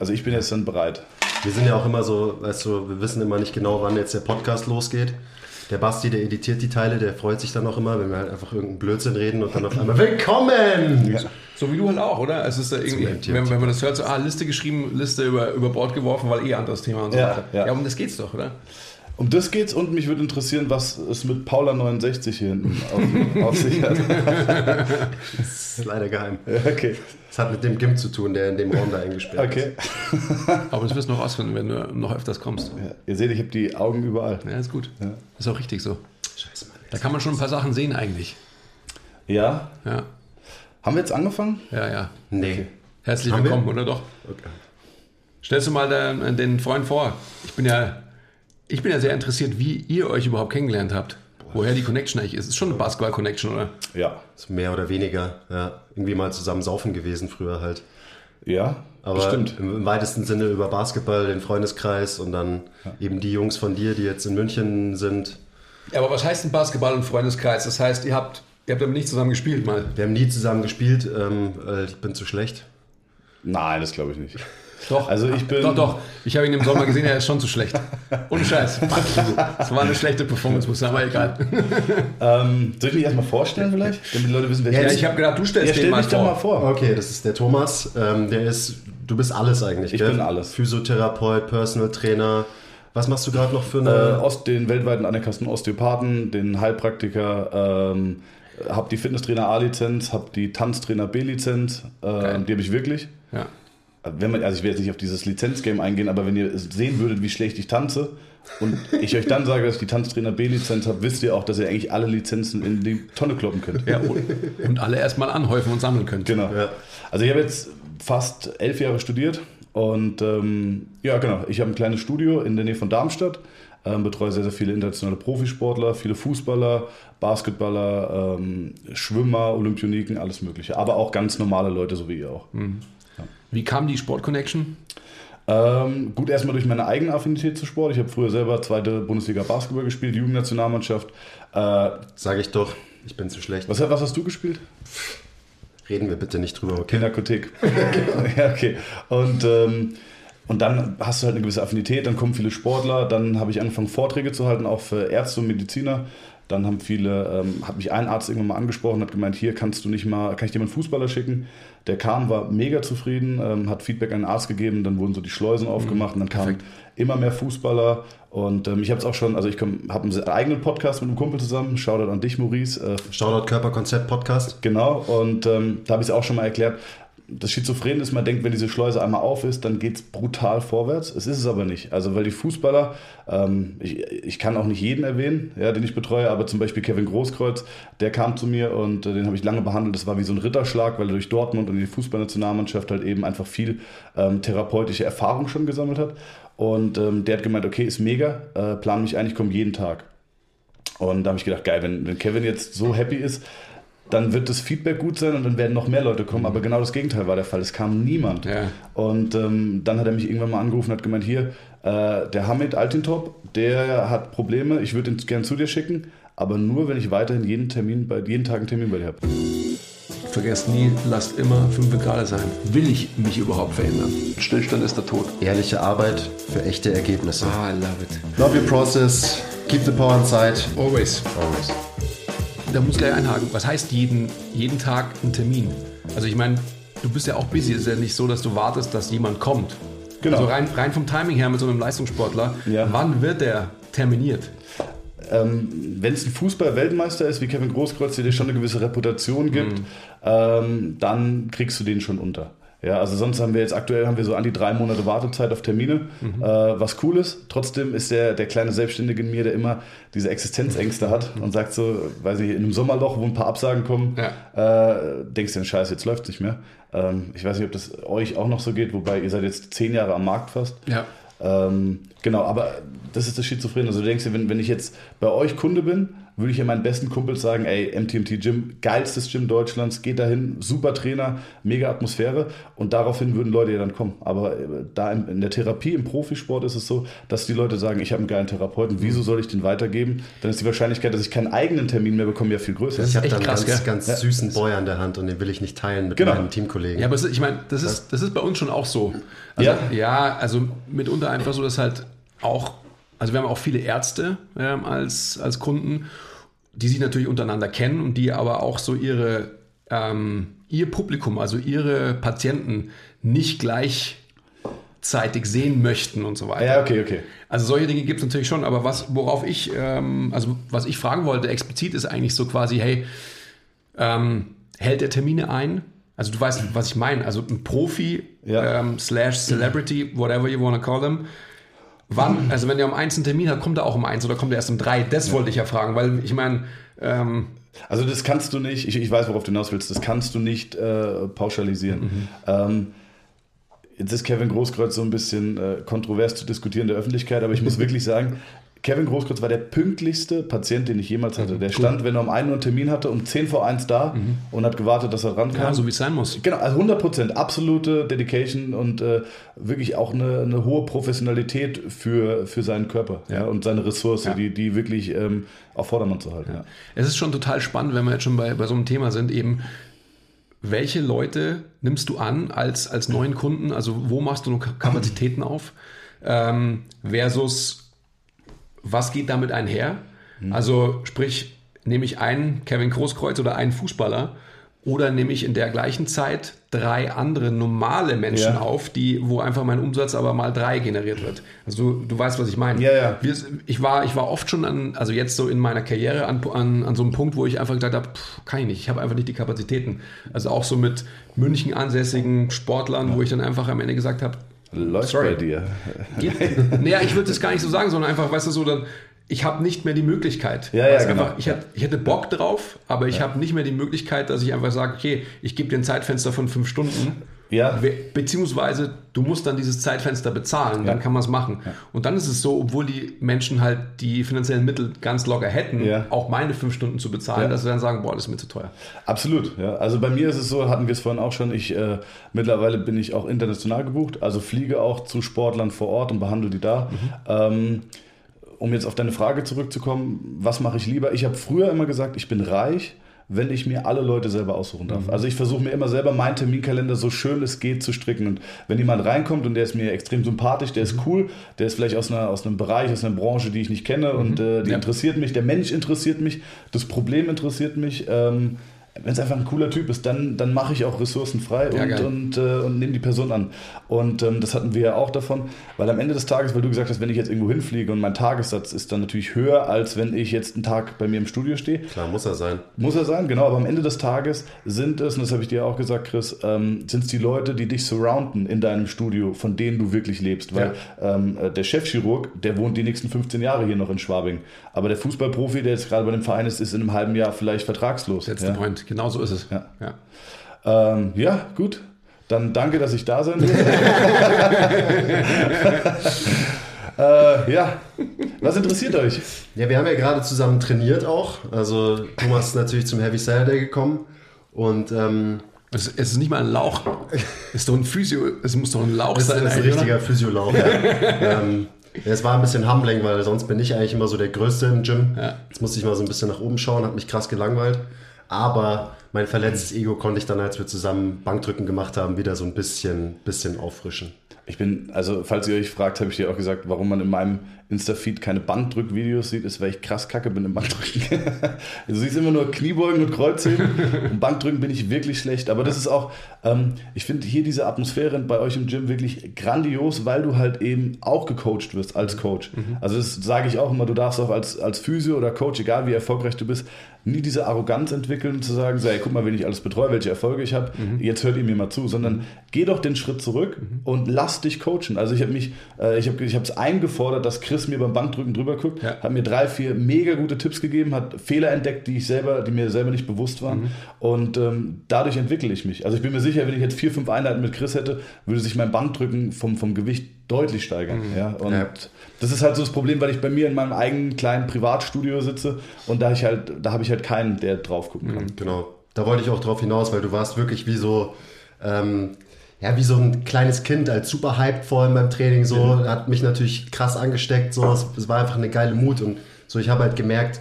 Also ich bin jetzt dann bereit. Wir sind ja auch immer so, weißt du, wir wissen immer nicht genau, wann jetzt der Podcast losgeht. Der Basti, der editiert die Teile, der freut sich dann auch immer, wenn wir halt einfach irgendeinen Blödsinn reden und dann auf einmal Willkommen! Ja. So wie du halt auch, oder? Es ist ja irgendwie, wenn, wenn, man das hört, so, ah, Liste geschrieben, Liste über, über Bord geworfen, weil eh anderes Thema und so ja, weiter. Ja. ja, um das geht's doch, oder? Um das geht's und mich würde interessieren, was es mit Paula 69 hier hinten auf, auf sich hat. das ist leider geheim. okay. Das hat mit dem Gimp zu tun, der in dem Raum da eingesperrt okay. ist. Aber das wirst du noch rausfinden, wenn du noch öfters kommst. Ja, ihr seht, ich habe die Augen überall. Ja, ist gut. Ja. Ist auch richtig so. Scheiße, Mann. Da kann man schon ein paar Sachen sehen eigentlich. Ja? Ja. Haben wir jetzt angefangen? Ja, ja. Nee. Okay. Herzlich Haben willkommen, wir? oder doch? Okay. Stellst du mal den, den Freund vor. Ich bin ja ich bin ja sehr interessiert, wie ihr euch überhaupt kennengelernt habt. Woher die Connection eigentlich ist. Es ist schon eine Basketball-Connection, oder? Ja. Mehr oder weniger. Ja. Irgendwie mal zusammen saufen gewesen früher halt. Ja, aber stimmt. Im, weitesten Sinne über Basketball, den Freundeskreis und dann ja. eben die Jungs von dir, die jetzt in München sind. Ja, aber was heißt denn Basketball und Freundeskreis? Das heißt, ihr habt, ihr habt aber nicht zusammen gespielt mal. Wir haben nie zusammen gespielt. Ähm, ich bin zu schlecht. Nein, das glaube ich nicht. Doch. Also ich bin. Doch, doch. Ich habe ihn im Sommer gesehen, er ist schon zu schlecht. Ohne Scheiß. Das war eine schlechte Performance, muss ich sagen, aber egal. Ähm, soll ich mich erstmal vorstellen vielleicht? Damit die Leute wissen, wer ich bin? Ja, ich habe gedacht, du stellst ja, stell den mal, vor. mal vor. Okay, das ist der Thomas. Ähm, der ist, du bist alles eigentlich. Ich gell? bin alles. Physiotherapeut, Personal Trainer. Was machst du gerade noch für eine? Äh, Ost, den weltweiten anerkannten Osteopathen, den Heilpraktiker, ähm, habe die Fitnesstrainer A-Lizenz, habe die Tanztrainer B-Lizenz. Äh, die habe ich wirklich. Ja wenn man, also ich will jetzt nicht auf dieses Lizenzgame eingehen, aber wenn ihr sehen würdet, wie schlecht ich tanze und ich euch dann sage, dass ich die Tanztrainer B-Lizenz habe, wisst ihr auch, dass ihr eigentlich alle Lizenzen in die Tonne kloppen könnt. Ja, und, und alle erstmal anhäufen und sammeln könnt. Genau. Ja. Also ich habe jetzt fast elf Jahre studiert und ähm, ja, genau, ich habe ein kleines Studio in der Nähe von Darmstadt. Ähm, betreue sehr, sehr viele internationale Profisportler, viele Fußballer, Basketballer, ähm, Schwimmer, Olympioniken, alles Mögliche. Aber auch ganz normale Leute, so wie ihr auch. Mhm. Wie kam die Sport-Connection? Ähm, gut, erstmal durch meine eigene Affinität zu Sport. Ich habe früher selber zweite Bundesliga Basketball gespielt, Jugendnationalmannschaft. Äh, Sage ich doch, ich bin zu schlecht. Was, was hast du gespielt? Reden wir bitte nicht drüber, okay? Kinderkotik. ja, okay. Und, ähm, und dann hast du halt eine gewisse Affinität, dann kommen viele Sportler, dann habe ich angefangen, Vorträge zu halten, auch für Ärzte und Mediziner. Dann haben viele, ähm, hat mich ein Arzt irgendwann mal angesprochen, hat gemeint, hier kannst du nicht mal, kann ich dir mal einen Fußballer schicken? Der kam, war mega zufrieden, ähm, hat Feedback an den Arzt gegeben, dann wurden so die Schleusen mhm, aufgemacht und dann kamen immer mehr Fußballer. Und ähm, ich habe es auch schon, also ich habe einen eigenen Podcast mit einem Kumpel zusammen. Shoutout an dich, Maurice. Äh, Shoutout Körperkonzept Podcast. Genau, und ähm, da habe ich es auch schon mal erklärt das Schizophren ist, man denkt, wenn diese Schleuse einmal auf ist, dann geht es brutal vorwärts. Es ist es aber nicht. Also, weil die Fußballer, ähm, ich, ich kann auch nicht jeden erwähnen, ja, den ich betreue, aber zum Beispiel Kevin Großkreuz, der kam zu mir und äh, den habe ich lange behandelt. Das war wie so ein Ritterschlag, weil er durch Dortmund und die Fußballnationalmannschaft halt eben einfach viel ähm, therapeutische Erfahrung schon gesammelt hat. Und ähm, der hat gemeint, okay, ist mega, äh, plan mich ein, ich komme jeden Tag. Und da habe ich gedacht, geil, wenn, wenn Kevin jetzt so happy ist, dann wird das Feedback gut sein und dann werden noch mehr Leute kommen. Aber genau das Gegenteil war der Fall. Es kam niemand. Ja. Und ähm, dann hat er mich irgendwann mal angerufen und hat gemeint, hier, äh, der Hamid Altintop, der hat Probleme, ich würde ihn gerne zu dir schicken, aber nur, wenn ich weiterhin jeden, Termin bei, jeden Tag einen Termin bei dir habe. Vergesst nie, lasst immer fünf Grad sein. Will ich mich überhaupt verändern? Stillstand ist der Tod. Ehrliche Arbeit für echte Ergebnisse. Ah, I love it. Love your process. Keep the power inside. Always. Always da muss gleich einhaken. Was heißt jeden, jeden Tag ein Termin? Also ich meine, du bist ja auch busy. Es ist ja nicht so, dass du wartest, dass jemand kommt. Genau. Also rein, rein vom Timing her mit so einem Leistungssportler, ja. wann wird der terminiert? Ähm, Wenn es ein Fußball-Weltmeister ist, wie Kevin Großkreuz, der dir schon eine gewisse Reputation gibt, mhm. ähm, dann kriegst du den schon unter. Ja, also sonst haben wir jetzt aktuell haben wir so an die drei Monate Wartezeit auf Termine, mhm. äh, was cool ist. Trotzdem ist der, der kleine Selbstständige in mir, der immer diese Existenzängste hat und sagt so, weiß ich, in einem Sommerloch, wo ein paar Absagen kommen, ja. äh, denkst du, den Scheiß, jetzt läuft es nicht mehr. Ähm, ich weiß nicht, ob das euch auch noch so geht, wobei ihr seid jetzt zehn Jahre am Markt fast. Ja. Ähm, genau, aber das ist das Schizophren. Also du denkst dir, wenn, wenn ich jetzt bei euch Kunde bin, würde ich ja meinen besten Kumpels sagen, ey, MTMT Gym, geilstes Gym Deutschlands, geht dahin, super Trainer, mega Atmosphäre und daraufhin würden Leute ja dann kommen. Aber äh, da in, der Therapie, im Profisport ist es so, dass die Leute sagen, ich habe einen geilen Therapeuten, wieso soll ich den weitergeben? Dann ist die Wahrscheinlichkeit, dass ich keinen eigenen Termin mehr bekomme, ja viel größer. Ich habe dann einen ganz, ganz ja. süßen Boy an der Hand und den will ich nicht teilen mit genau. meinen Teamkollegen. Ja, aber ich meine, das ist, das ist bei uns schon auch so. Also, ja. ja, also mitunter einfach so, dass halt auch also wir haben auch viele Ärzte ähm, als, als Kunden, die sich natürlich untereinander kennen und die aber auch so ihre, ähm, ihr Publikum, also ihre Patienten nicht gleichzeitig sehen möchten und so weiter. Ja, okay, okay. Also solche Dinge gibt es natürlich schon, aber was, worauf ich, ähm, also was ich fragen wollte explizit ist eigentlich so quasi, hey, ähm, hält er Termine ein? Also du weißt, was ich meine. Also ein Profi ja. ähm, slash Celebrity, whatever you want to call them, Wann, also wenn er um eins einen Termin hat, kommt er auch um eins oder kommt er erst um drei? Das wollte ich ja fragen, weil ich meine. Ähm, also das kannst du nicht, ich, ich weiß, worauf du hinaus willst, das kannst du nicht äh, pauschalisieren. Mhm. Ähm, jetzt ist Kevin Großkreuz so ein bisschen äh, kontrovers zu diskutieren in der Öffentlichkeit, aber ich muss wirklich sagen, Kevin Großkreuz war der pünktlichste Patient, den ich jemals hatte. Der stand, wenn er um 1 Uhr einen Termin hatte, um 10 vor 1 da mhm. und hat gewartet, dass er rankam. Ja, so wie es sein muss. Genau, also 100 Prozent. Absolute Dedication und äh, wirklich auch eine, eine, hohe Professionalität für, für seinen Körper ja. ja und seine Ressource, ja. die, die wirklich ähm, auf Vordermann zu halten. Ja. Es ist schon total spannend, wenn wir jetzt schon bei, bei so einem Thema sind, eben welche Leute nimmst du an als, als neuen Kunden? Also wo machst du noch Kapazitäten auf? Ähm, versus was geht damit einher? Mhm. Also sprich, nehme ich einen Kevin Großkreuz oder einen Fußballer oder nehme ich in der gleichen Zeit drei andere normale Menschen ja. auf, die, wo einfach mein Umsatz aber mal drei generiert wird. Also du, du weißt, was ich meine. Ja, ja. Wir, ich, war, ich war oft schon an, also jetzt so in meiner Karriere an, an, an so einem Punkt, wo ich einfach gedacht habe, pff, kann ich nicht, ich habe einfach nicht die Kapazitäten. Also auch so mit München ansässigen Sportlern, wo ich dann einfach am Ende gesagt habe, Läuft Sorry. bei dir. naja, ich würde das gar nicht so sagen, sondern einfach, weißt du, so dann, ich habe nicht mehr die Möglichkeit. Ja, ja, genau. einfach, ich, hätte, ich hätte Bock drauf, aber ich ja. habe nicht mehr die Möglichkeit, dass ich einfach sage, okay, ich gebe dir ein Zeitfenster von fünf Stunden ja. Beziehungsweise du musst dann dieses Zeitfenster bezahlen, ja. dann kann man es machen. Ja. Und dann ist es so, obwohl die Menschen halt die finanziellen Mittel ganz locker hätten, ja. auch meine fünf Stunden zu bezahlen, dass sie dann sagen, boah, das ist mir zu teuer. Absolut, ja. Also bei mir ist es so, hatten wir es vorhin auch schon, ich äh, mittlerweile bin ich auch international gebucht, also fliege auch zu Sportlern vor Ort und behandle die da. Mhm. Ähm, um jetzt auf deine Frage zurückzukommen, was mache ich lieber? Ich habe früher immer gesagt, ich bin reich wenn ich mir alle Leute selber aussuchen darf. Mhm. Also ich versuche mir immer selber meinen Terminkalender so schön es geht zu stricken. Und wenn jemand reinkommt und der ist mir extrem sympathisch, der ist mhm. cool, der ist vielleicht aus, einer, aus einem Bereich, aus einer Branche, die ich nicht kenne mhm. und äh, die ja. interessiert mich, der Mensch interessiert mich, das Problem interessiert mich. Ähm, wenn es einfach ein cooler Typ ist, dann, dann mache ich auch Ressourcen frei und, ja, und, äh, und nehme die Person an. Und ähm, das hatten wir ja auch davon, weil am Ende des Tages, weil du gesagt hast, wenn ich jetzt irgendwo hinfliege und mein Tagessatz ist dann natürlich höher, als wenn ich jetzt einen Tag bei mir im Studio stehe. Klar, muss er sein. Muss er sein, genau. Aber am Ende des Tages sind es, und das habe ich dir auch gesagt, Chris, ähm, sind es die Leute, die dich surrounden in deinem Studio, von denen du wirklich lebst. Weil ja. ähm, äh, der Chefchirurg, der wohnt die nächsten 15 Jahre hier noch in Schwabing. Aber der Fußballprofi, der jetzt gerade bei dem Verein ist, ist in einem halben Jahr vielleicht vertragslos. That's ja. the point. Genau so ist es. Ja. Ja, ähm, ja gut. Dann danke, dass ich da sein durfte. äh, ja, was interessiert euch? Ja, wir haben ja gerade zusammen trainiert auch. Also Thomas ist natürlich zum Heavy Saturday gekommen und ähm, es, ist nicht mal ein Lauch. Es ist doch ein Physio. Es muss doch ein Lauch es sein. Das ist ein richtiger Physiolauch. Ja. ähm, es war ein bisschen humbling, weil sonst bin ich eigentlich immer so der Größte im Gym. Ja. Jetzt musste ich mal so ein bisschen nach oben schauen, hat mich krass gelangweilt. Aber mein verletztes Ego konnte ich dann, als wir zusammen Bankdrücken gemacht haben, wieder so ein bisschen, bisschen auffrischen. Ich bin, also falls ihr euch fragt, habe ich dir auch gesagt, warum man in meinem Insta-Feed keine Bankdrück-Videos sieht, ist, weil ich krass kacke bin im Bankdrücken. du siehst immer nur Kniebeugen und Kreuzheben. und Bankdrücken bin ich wirklich schlecht. Aber das ist auch, ähm, ich finde hier diese Atmosphäre bei euch im Gym wirklich grandios, weil du halt eben auch gecoacht wirst als Coach. Mhm. Also das sage ich auch immer, du darfst auch als, als Physio oder Coach, egal wie erfolgreich du bist, nie diese Arroganz entwickeln, zu sagen, so, ey, guck mal, wen ich alles betreue, welche Erfolge ich habe, mhm. jetzt hört ihr mir mal zu, sondern geh doch den Schritt zurück mhm. und lass dich coachen. Also ich habe mich, äh, ich habe es eingefordert, dass Chris mir beim Bankdrücken drüber guckt, ja. hat mir drei, vier mega gute Tipps gegeben, hat Fehler entdeckt, die ich selber, die mir selber nicht bewusst waren mhm. und ähm, dadurch entwickle ich mich. Also ich bin mir sicher, wenn ich jetzt vier, fünf Einheiten mit Chris hätte, würde sich mein Bankdrücken vom, vom Gewicht deutlich steigern. Mhm. Ja? Und ja. das ist halt so das Problem, weil ich bei mir in meinem eigenen kleinen Privatstudio sitze und da ich halt, da habe ich halt keinen, der drauf gucken kann. Mhm, genau. Da wollte ich auch drauf hinaus, weil du warst wirklich wie so, ähm, ja, wie so ein kleines Kind, als super hyped vor allem beim Training, so, ja. hat mich natürlich krass angesteckt, so, es, es war einfach eine geile Mut und so, ich habe halt gemerkt,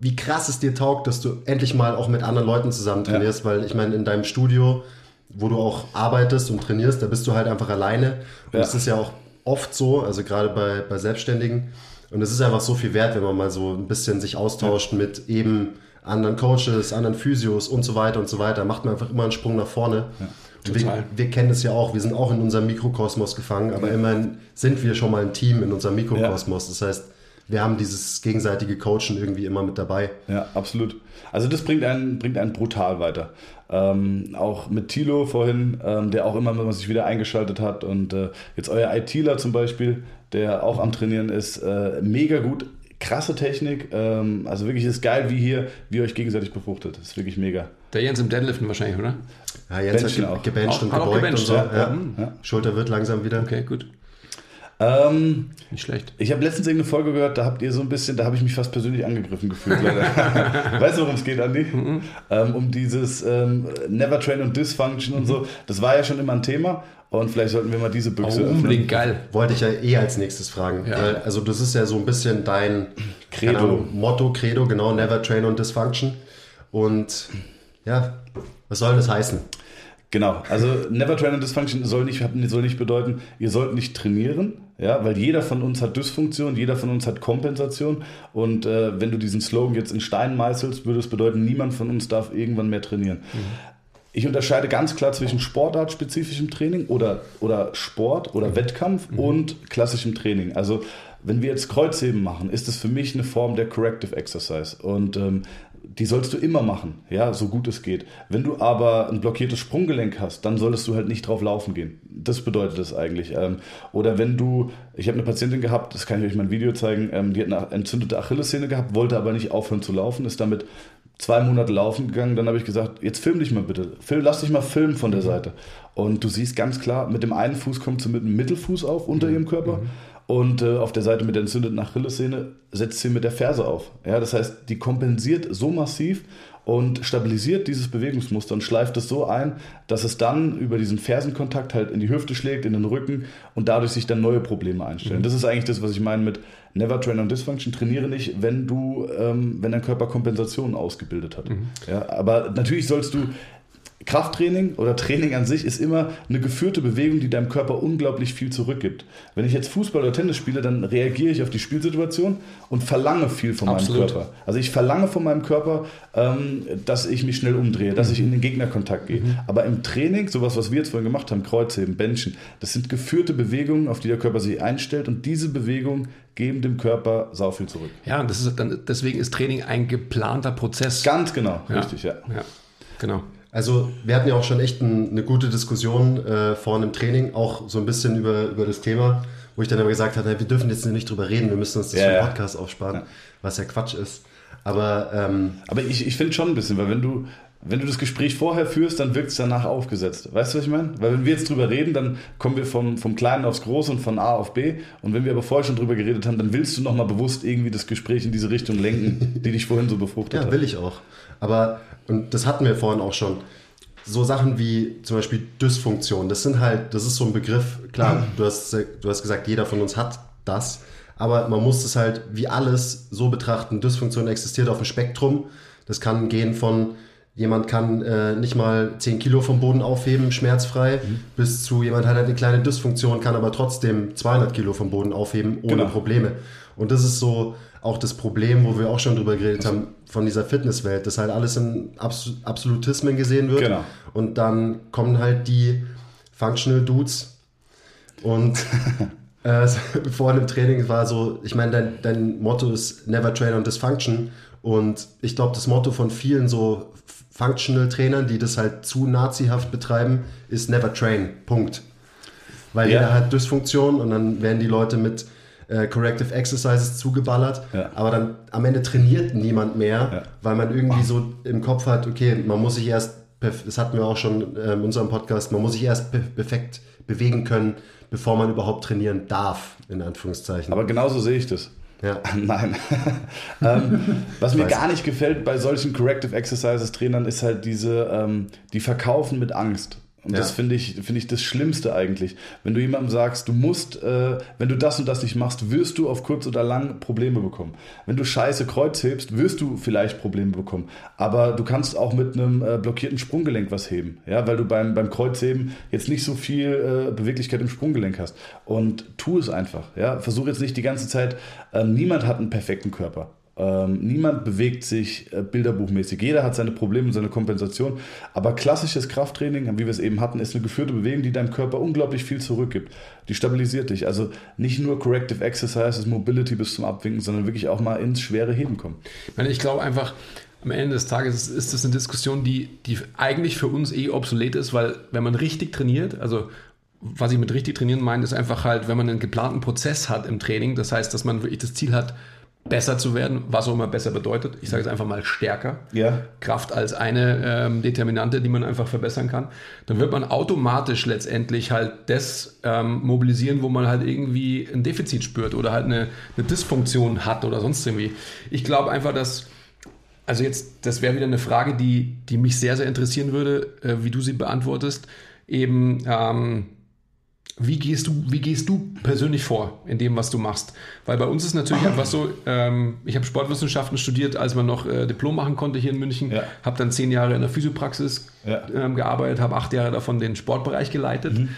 wie krass es dir taugt, dass du endlich mal auch mit anderen Leuten zusammen trainierst, ja. weil ich meine, in deinem Studio, wo du auch arbeitest und trainierst, da bist du halt einfach alleine. Und es ist ja auch oft so, also gerade bei, bei Selbstständigen. Und es ist einfach so viel wert, wenn man mal so ein bisschen sich austauscht ja. mit eben anderen Coaches, anderen Physios und so weiter und so weiter. Macht man einfach immer einen Sprung nach vorne. Ja. Wir, wir, kennen es ja auch, wir sind auch in unserem Mikrokosmos gefangen, aber immerhin sind wir schon mal ein Team in unserem Mikrokosmos. Das heißt, wir haben dieses gegenseitige Coachen irgendwie immer mit dabei. Ja, absolut. Also das bringt einen, bringt einen brutal weiter. Ähm, auch mit Tilo vorhin, ähm, der auch immer mal sich wieder eingeschaltet hat und äh, jetzt euer ITler zum Beispiel, der auch am Trainieren ist, äh, mega gut, krasse Technik, ähm, also wirklich ist geil, wie hier, wie ihr euch gegenseitig befruchtet, das ist wirklich mega. Der Jens im Deadliften wahrscheinlich, oder? Ja, Jens Benchen hat ge gebencht und gebeugt und so. Ja. Ja. Ja. Schulter wird langsam wieder. Okay, gut. Ähm, Nicht schlecht. Ich habe letztens irgendeine Folge gehört, da habt ihr so ein bisschen, da habe ich mich fast persönlich angegriffen gefühlt. weißt du, worum es geht, Andi? Mhm. Ähm, um dieses ähm, Never Train und Dysfunction und so. Mhm. Das war ja schon immer ein Thema. Und vielleicht sollten wir mal diese Büchse oh, unbedingt geil. Wollte ich ja eh als nächstes fragen. Ja. Also das ist ja so ein bisschen dein Credo. Ahnung, Motto, Credo, genau, Never Train und Dysfunction. Und ja, was soll das heißen? Genau, also Never Train and Dysfunction soll nicht, soll nicht bedeuten, ihr sollt nicht trainieren, ja, weil jeder von uns hat Dysfunktion, jeder von uns hat Kompensation und äh, wenn du diesen Slogan jetzt in Stein meißelst, würde es bedeuten, niemand von uns darf irgendwann mehr trainieren. Mhm. Ich unterscheide ganz klar zwischen sportartspezifischem Training oder, oder Sport oder mhm. Wettkampf mhm. und klassischem Training. Also wenn wir jetzt Kreuzheben machen, ist es für mich eine Form der Corrective Exercise. Und ähm, die sollst du immer machen, ja, so gut es geht. Wenn du aber ein blockiertes Sprunggelenk hast, dann solltest du halt nicht drauf laufen gehen. Das bedeutet das eigentlich. Ähm, oder wenn du, ich habe eine Patientin gehabt, das kann ich euch mal ein Video zeigen, ähm, die hat eine entzündete Achillessehne gehabt, wollte aber nicht aufhören zu laufen, ist damit zwei Monate laufen gegangen. Dann habe ich gesagt, jetzt film dich mal bitte, lass dich mal filmen von der mhm. Seite. Und du siehst ganz klar, mit dem einen Fuß kommt sie mit dem Mittelfuß auf unter mhm. ihrem Körper. Mhm und äh, auf der Seite mit der entzündeten Achillessehne setzt sie mit der Ferse auf. Ja, das heißt, die kompensiert so massiv und stabilisiert dieses Bewegungsmuster und schleift es so ein, dass es dann über diesen Fersenkontakt halt in die Hüfte schlägt, in den Rücken und dadurch sich dann neue Probleme einstellen. Mhm. Das ist eigentlich das, was ich meine mit Never Train on Dysfunction. Trainiere nicht, wenn du, ähm, wenn dein Körper Kompensationen ausgebildet hat. Mhm. Ja, aber natürlich sollst du Krafttraining oder Training an sich ist immer eine geführte Bewegung, die deinem Körper unglaublich viel zurückgibt. Wenn ich jetzt Fußball oder Tennis spiele, dann reagiere ich auf die Spielsituation und verlange viel von Absolut. meinem Körper. Also ich verlange von meinem Körper, ähm, dass ich mich schnell umdrehe, dass ich in den Gegnerkontakt gehe. Mhm. Aber im Training, sowas, was wir jetzt vorhin gemacht haben, Kreuzheben, Benchen, das sind geführte Bewegungen, auf die der Körper sich einstellt und diese Bewegungen geben dem Körper sau viel zurück. Ja, und das ist dann, deswegen ist Training ein geplanter Prozess. Ganz genau, ja. richtig, ja. ja. Genau. Also wir hatten ja auch schon echt ein, eine gute Diskussion äh, vorhin im Training, auch so ein bisschen über, über das Thema, wo ich dann aber gesagt habe, wir dürfen jetzt nicht drüber reden, wir müssen uns das ja, für den Podcast aufsparen, ja. was ja Quatsch ist. Aber, ähm, aber ich, ich finde schon ein bisschen, weil wenn du, wenn du das Gespräch vorher führst, dann wirkt es danach aufgesetzt. Weißt du, was ich meine? Weil wenn wir jetzt drüber reden, dann kommen wir vom, vom Kleinen aufs Große und von A auf B. Und wenn wir aber vorher schon drüber geredet haben, dann willst du nochmal bewusst irgendwie das Gespräch in diese Richtung lenken, die dich vorhin so befruchtet ja, hat. Ja, will ich auch. Aber, und das hatten wir vorhin auch schon, so Sachen wie zum Beispiel Dysfunktion, das sind halt, das ist so ein Begriff, klar, du hast, du hast gesagt, jeder von uns hat das, aber man muss es halt wie alles so betrachten. Dysfunktion existiert auf dem Spektrum. Das kann gehen von jemand kann äh, nicht mal 10 Kilo vom Boden aufheben, schmerzfrei, mhm. bis zu jemand hat halt eine kleine Dysfunktion, kann aber trotzdem 200 Kilo vom Boden aufheben, ohne genau. Probleme. Und das ist so auch das Problem, wo wir auch schon drüber geredet haben, von dieser Fitnesswelt, dass halt alles in Abs Absolutismen gesehen wird. Genau. Und dann kommen halt die Functional Dudes und äh, vor einem Training war so, ich meine, dein, dein Motto ist Never Train on Dysfunction. Und ich glaube, das Motto von vielen so Functional Trainern, die das halt zu nazihaft betreiben, ist Never Train. Punkt. Weil ja. jeder hat Dysfunktion und dann werden die Leute mit äh, Corrective Exercises zugeballert, ja. aber dann am Ende trainiert niemand mehr, ja. weil man irgendwie so im Kopf hat, okay, man muss sich erst das hatten wir auch schon äh, in unserem Podcast, man muss sich erst perfekt bewegen können, bevor man überhaupt trainieren darf, in Anführungszeichen. Aber genauso sehe ich das. Ja. Nein. ähm, was mir gar nicht gefällt bei solchen Corrective Exercises Trainern ist halt diese, ähm, die verkaufen mit Angst. Und ja. das finde ich, finde ich das Schlimmste eigentlich. Wenn du jemandem sagst, du musst, äh, wenn du das und das nicht machst, wirst du auf kurz oder lang Probleme bekommen. Wenn du scheiße Kreuz hebst, wirst du vielleicht Probleme bekommen. Aber du kannst auch mit einem äh, blockierten Sprunggelenk was heben. Ja, weil du beim, beim Kreuzheben jetzt nicht so viel äh, Beweglichkeit im Sprunggelenk hast. Und tu es einfach. Ja, versuch jetzt nicht die ganze Zeit, ähm, niemand hat einen perfekten Körper. Ähm, niemand bewegt sich äh, bilderbuchmäßig. Jeder hat seine Probleme und seine Kompensation. Aber klassisches Krafttraining, wie wir es eben hatten, ist eine geführte Bewegung, die deinem Körper unglaublich viel zurückgibt. Die stabilisiert dich. Also nicht nur Corrective Exercises, Mobility bis zum Abwinken, sondern wirklich auch mal ins schwere Heben kommen. Ich, meine, ich glaube einfach, am Ende des Tages ist das eine Diskussion, die, die eigentlich für uns eh obsolet ist, weil wenn man richtig trainiert, also was ich mit richtig trainieren meine, ist einfach halt, wenn man einen geplanten Prozess hat im Training, das heißt, dass man wirklich das Ziel hat, besser zu werden, was auch immer besser bedeutet. Ich sage jetzt einfach mal stärker. Ja. Kraft als eine ähm, Determinante, die man einfach verbessern kann. Dann wird man automatisch letztendlich halt das ähm, mobilisieren, wo man halt irgendwie ein Defizit spürt oder halt eine, eine Dysfunktion hat oder sonst irgendwie. Ich glaube einfach, dass also jetzt, das wäre wieder eine Frage, die, die mich sehr, sehr interessieren würde, äh, wie du sie beantwortest. Eben, ähm, wie gehst du, wie gehst du persönlich vor in dem, was du machst? Weil bei uns ist natürlich einfach so, ähm, ich habe Sportwissenschaften studiert, als man noch äh, Diplom machen konnte hier in München, ja. habe dann zehn Jahre in der Physiopraxis ja. ähm, gearbeitet, habe acht Jahre davon den Sportbereich geleitet. Mhm.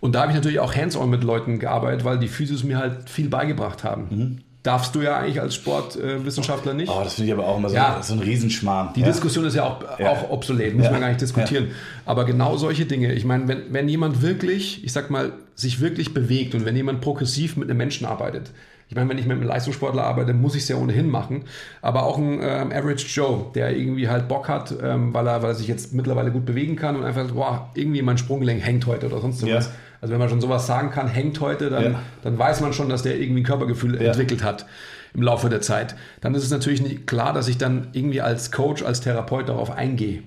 Und da habe ich natürlich auch hands-on mit Leuten gearbeitet, weil die Physios mir halt viel beigebracht haben. Mhm darfst du ja eigentlich als Sportwissenschaftler nicht. Oh, das finde ich aber auch immer so, ja. so ein Riesenschmarrn. Die ja. Diskussion ist ja auch, ja. auch obsolet, muss man gar nicht diskutieren. Aber genau solche Dinge, ich meine, wenn, wenn jemand wirklich, ich sag mal, sich wirklich bewegt und wenn jemand progressiv mit einem Menschen arbeitet, ich meine, wenn ich mit einem Leistungssportler arbeite, muss ich es ja ohnehin machen. Aber auch ein ähm, Average Joe, der irgendwie halt Bock hat, ähm, weil, er, weil er sich jetzt mittlerweile gut bewegen kann und einfach, boah, irgendwie mein Sprunggelenk hängt heute oder sonst was. Also wenn man schon sowas sagen kann, hängt heute, dann, ja. dann weiß man schon, dass der irgendwie ein Körpergefühl ja. entwickelt hat im Laufe der Zeit. Dann ist es natürlich nicht klar, dass ich dann irgendwie als Coach, als Therapeut darauf eingehe.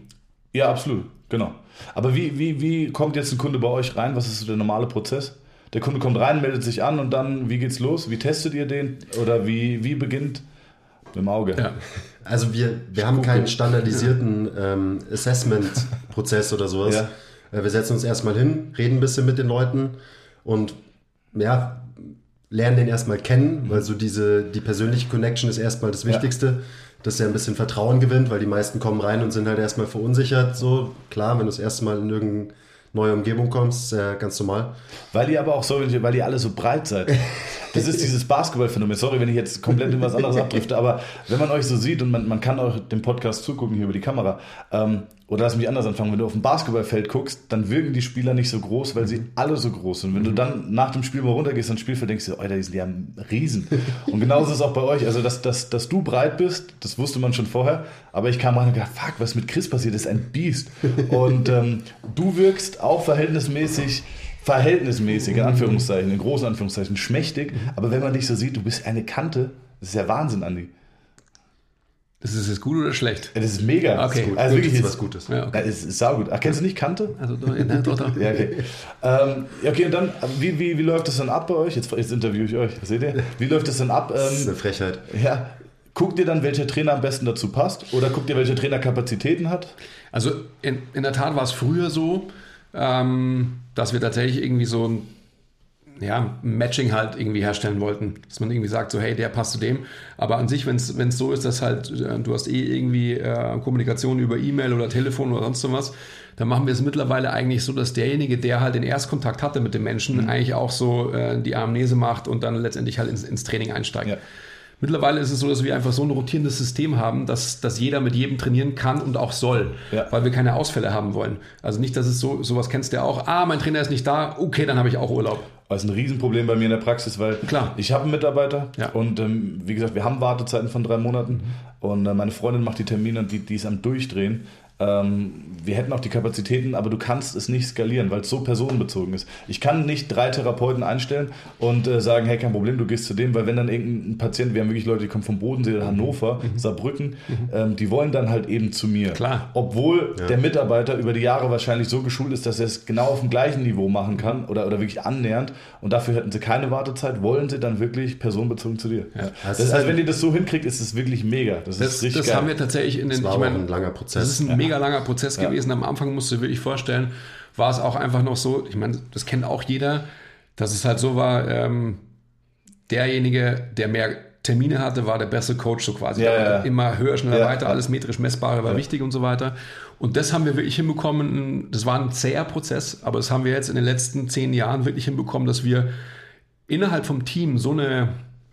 Ja, absolut, genau. Aber wie, wie, wie kommt jetzt ein Kunde bei euch rein? Was ist so der normale Prozess? Der Kunde kommt rein, meldet sich an und dann, wie geht's los? Wie testet ihr den? Oder wie, wie beginnt mit dem Auge? Ja. Also wir, wir haben keinen standardisierten ähm, Assessment-Prozess oder sowas. Ja. Äh, wir setzen uns erstmal hin, reden ein bisschen mit den Leuten und ja, lernen den erstmal kennen, weil so diese, die persönliche Connection ist erstmal das Wichtigste, ja. dass er ein bisschen Vertrauen gewinnt, weil die meisten kommen rein und sind halt erstmal verunsichert. So, klar, wenn du das erste Mal in irgendein neue Umgebung kommst, ist ja ganz normal. Weil ihr aber auch so, weil ihr alle so breit seid. Das ist dieses Basketballphänomen. Sorry, wenn ich jetzt komplett in was anderes abdrifte, aber wenn man euch so sieht und man, man kann euch dem Podcast zugucken hier über die Kamera, ähm, oder lass mich anders anfangen, wenn du auf ein Basketballfeld guckst, dann wirken die Spieler nicht so groß, weil sie alle so groß sind. Wenn du dann nach dem Spiel mal runtergehst und Spielfeld denkst du, Alter, die sind ja Riesen. Und genauso ist es auch bei euch. Also, dass, dass, dass du breit bist, das wusste man schon vorher, aber ich kam rein und gedacht, fuck, was mit Chris passiert, das ist ein Biest. Und ähm, du wirkst auch verhältnismäßig verhältnismäßig, in Anführungszeichen, in großen Anführungszeichen, schmächtig. Aber wenn man dich so sieht, du bist eine Kante, das ist ja Wahnsinn, Andi. Das ist jetzt gut oder schlecht? Das ist mega. Okay. Ist also wirklich ist was Gutes. Ja, okay. Das ist saugut. Ach, kennst du nicht Kante? Also doch, ja, doch, doch. ja, okay. ähm, okay, und dann, wie, wie, wie läuft das dann ab bei euch? Jetzt, jetzt interviewe ich euch, seht ihr? Wie läuft das dann ab? Ähm, das ist eine Frechheit. Ja. Guckt ihr dann, welcher Trainer am besten dazu passt? Oder guckt ihr, welcher Trainer Kapazitäten hat? Also in, in der Tat war es früher so, ähm, dass wir tatsächlich irgendwie so ein ja, Matching halt irgendwie herstellen wollten. Dass man irgendwie sagt, so, hey, der passt zu dem. Aber an sich, wenn es so ist, dass halt, äh, du hast eh irgendwie äh, Kommunikation über E-Mail oder Telefon oder sonst was, dann machen wir es mittlerweile eigentlich so, dass derjenige, der halt den Erstkontakt hatte mit dem Menschen, mhm. eigentlich auch so äh, die Anamnese macht und dann letztendlich halt ins, ins Training einsteigt. Ja. Mittlerweile ist es so, dass wir einfach so ein rotierendes System haben, dass, dass jeder mit jedem trainieren kann und auch soll, ja. weil wir keine Ausfälle haben wollen. Also nicht, dass es so, sowas kennst du ja auch, ah, mein Trainer ist nicht da, okay, dann habe ich auch Urlaub. Das ist ein Riesenproblem bei mir in der Praxis, weil Klar. ich habe einen Mitarbeiter ja. und ähm, wie gesagt, wir haben Wartezeiten von drei Monaten mhm. und äh, meine Freundin macht die Termine und die, die ist am Durchdrehen. Ähm, wir hätten auch die Kapazitäten, aber du kannst es nicht skalieren, weil es so personenbezogen ist. Ich kann nicht drei Therapeuten einstellen und äh, sagen, hey, kein Problem, du gehst zu dem, weil wenn dann irgendein Patient, wir haben wirklich Leute, die kommen vom Bodensee, Hannover, mhm. Saarbrücken, mhm. ähm, die wollen dann halt eben zu mir. Klar. Obwohl ja. der Mitarbeiter über die Jahre wahrscheinlich so geschult ist, dass er es genau auf dem gleichen Niveau machen kann oder, oder wirklich annähernd und dafür hätten sie keine Wartezeit, wollen sie dann wirklich personenbezogen zu dir. Ja. Das, das heißt, halt, wenn ihr das so hinkriegt, ist es wirklich mega. Das, das ist richtig Das geil. haben wir tatsächlich in den... Das war ich mein, ein langer Prozess. Das ist ein ja. mega langer Prozess gewesen. Am Anfang musst du dir wirklich vorstellen, war es auch einfach noch so, ich meine, das kennt auch jeder, dass es halt so war, ähm, derjenige, der mehr Termine hatte, war der beste Coach so quasi. Ja, ja. Immer höher, schneller, ja. weiter, alles metrisch messbare war wichtig und so weiter. Und das haben wir wirklich hinbekommen. Das war ein zäher Prozess, aber das haben wir jetzt in den letzten zehn Jahren wirklich hinbekommen, dass wir innerhalb vom Team so eine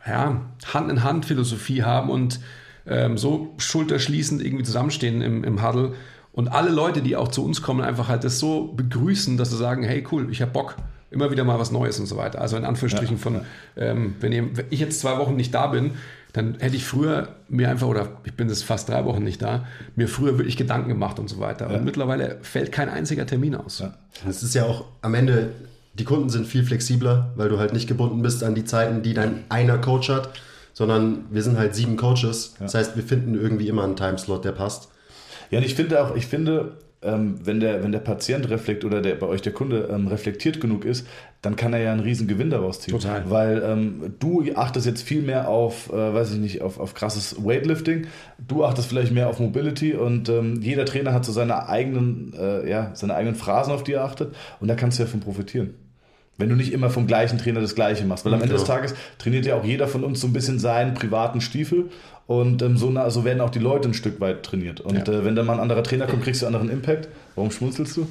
ja, Hand-in-Hand-Philosophie haben und ähm, so schulterschließend irgendwie zusammenstehen im, im Huddle und alle Leute, die auch zu uns kommen, einfach halt das so begrüßen, dass sie sagen, hey cool, ich habe Bock, immer wieder mal was Neues und so weiter. Also in Anführungsstrichen ja, von, ähm, wenn, ihr, wenn, ich jetzt zwei Wochen nicht da bin, dann hätte ich früher mir einfach, oder ich bin jetzt fast drei Wochen nicht da, mir früher wirklich Gedanken gemacht und so weiter. Ja. Und mittlerweile fällt kein einziger Termin aus. Es ist ja auch am Ende, die Kunden sind viel flexibler, weil du halt nicht gebunden bist an die Zeiten, die dein einer Coach hat, sondern wir sind halt sieben Coaches. Das heißt, wir finden irgendwie immer einen Timeslot, der passt. Ja, und ich finde auch, ich finde, ähm, wenn, der, wenn der Patient reflekt oder der, bei euch der Kunde ähm, reflektiert genug ist, dann kann er ja einen riesen Gewinn daraus ziehen. Total. Weil ähm, du achtest jetzt viel mehr auf, äh, weiß ich nicht, auf, auf krasses Weightlifting, du achtest vielleicht mehr auf Mobility und ähm, jeder Trainer hat so seine eigenen, äh, ja, seine eigenen Phrasen, auf die er achtet und da kannst du ja von profitieren. Wenn du nicht immer vom gleichen Trainer das Gleiche machst. Weil am Ende des Tages trainiert ja auch jeder von uns so ein bisschen seinen privaten Stiefel. Und ähm, so, so, werden auch die Leute ein Stück weit trainiert. Und ja. äh, wenn da mal ein anderer Trainer kommt, kriegst du anderen Impact. Warum schmunzelst du?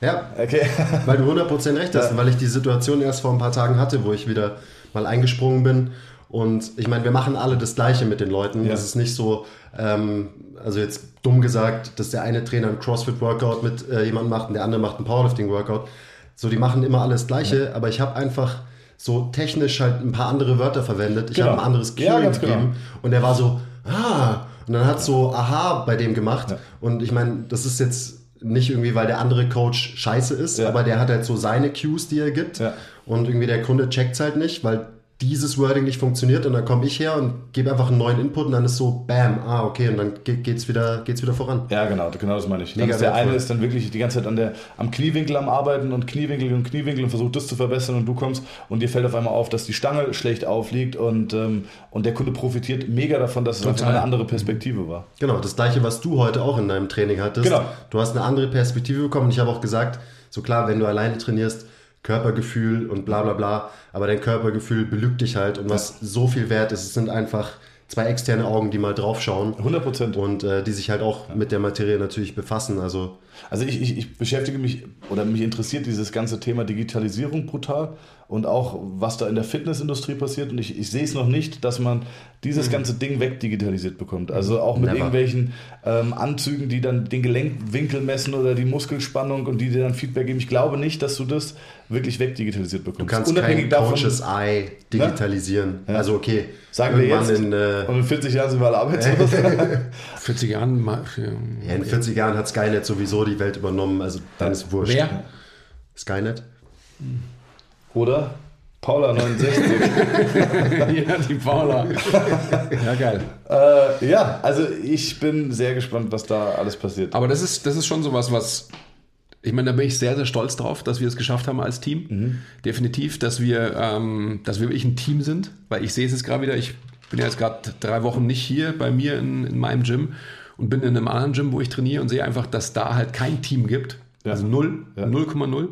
Ja, okay. weil du 100% recht hast. Ja. Weil ich die Situation erst vor ein paar Tagen hatte, wo ich wieder mal eingesprungen bin. Und ich meine, wir machen alle das Gleiche mit den Leuten. Ja. ist nicht so, ähm, also jetzt dumm gesagt, dass der eine Trainer ein CrossFit-Workout mit äh, jemandem macht und der andere macht ein Powerlifting-Workout. So, die machen immer alles Gleiche, ja. aber ich habe einfach so technisch halt ein paar andere Wörter verwendet. Ich genau. habe ein anderes Key ja, gegeben genau. und er war so, ah, und dann hat so Aha bei dem gemacht. Ja. Und ich meine, das ist jetzt nicht irgendwie, weil der andere Coach scheiße ist, ja. aber der hat halt so seine Cues, die er gibt. Und irgendwie der Kunde checkt es halt nicht, weil dieses Wording nicht funktioniert und dann komme ich her und gebe einfach einen neuen Input und dann ist so, bam, ah, okay, und dann geht es wieder, geht's wieder voran. Ja, genau, genau das meine ich. Mega der eine ist dann wirklich die ganze Zeit an der, am Kniewinkel am Arbeiten und Kniewinkel und Kniewinkel und versucht das zu verbessern und du kommst und dir fällt auf einmal auf, dass die Stange schlecht aufliegt und, ähm, und der Kunde profitiert mega davon, dass es eine andere Perspektive war. Genau, das gleiche, was du heute auch in deinem Training hattest. Genau. Du hast eine andere Perspektive bekommen und ich habe auch gesagt, so klar, wenn du alleine trainierst, Körpergefühl und bla bla bla, aber dein Körpergefühl belügt dich halt und was so viel wert ist, es sind einfach zwei externe Augen, die mal draufschauen. 100 Prozent. Und äh, die sich halt auch ja. mit der Materie natürlich befassen. Also, also ich, ich, ich beschäftige mich oder mich interessiert dieses ganze Thema Digitalisierung brutal und auch was da in der Fitnessindustrie passiert. Und ich, ich sehe es noch nicht, dass man dieses mhm. ganze Ding wegdigitalisiert bekommt. Also auch mit Never. irgendwelchen ähm, Anzügen, die dann den Gelenkwinkel messen oder die Muskelspannung und die dir dann Feedback geben. Ich glaube nicht, dass du das wirklich wegdigitalisiert bekommst. Du kannst Unabhängig kein Coaches Eye digitalisieren. Ja? Also okay. Sagen wir jetzt. In, äh, und in 40 Jahren sind wir alle arbeitslos. 40 Jahren. Ja, in 40 Jahren hat Skynet sowieso die Welt übernommen. Also dann ist wurscht. Wer? Skynet. Oder? Paula 69. ja, die Paula. ja, geil. Äh, ja, also ich bin sehr gespannt, was da alles passiert. Aber das ist, das ist schon sowas, was. Ich meine, da bin ich sehr, sehr stolz drauf, dass wir es geschafft haben als Team. Mhm. Definitiv, dass wir, ähm, dass wir wirklich ein Team sind, weil ich sehe es jetzt gerade wieder. Ich bin ja jetzt gerade drei Wochen nicht hier bei mir in, in meinem Gym und bin in einem anderen Gym, wo ich trainiere und sehe einfach, dass da halt kein Team gibt. Ja. Also 0, 0,0.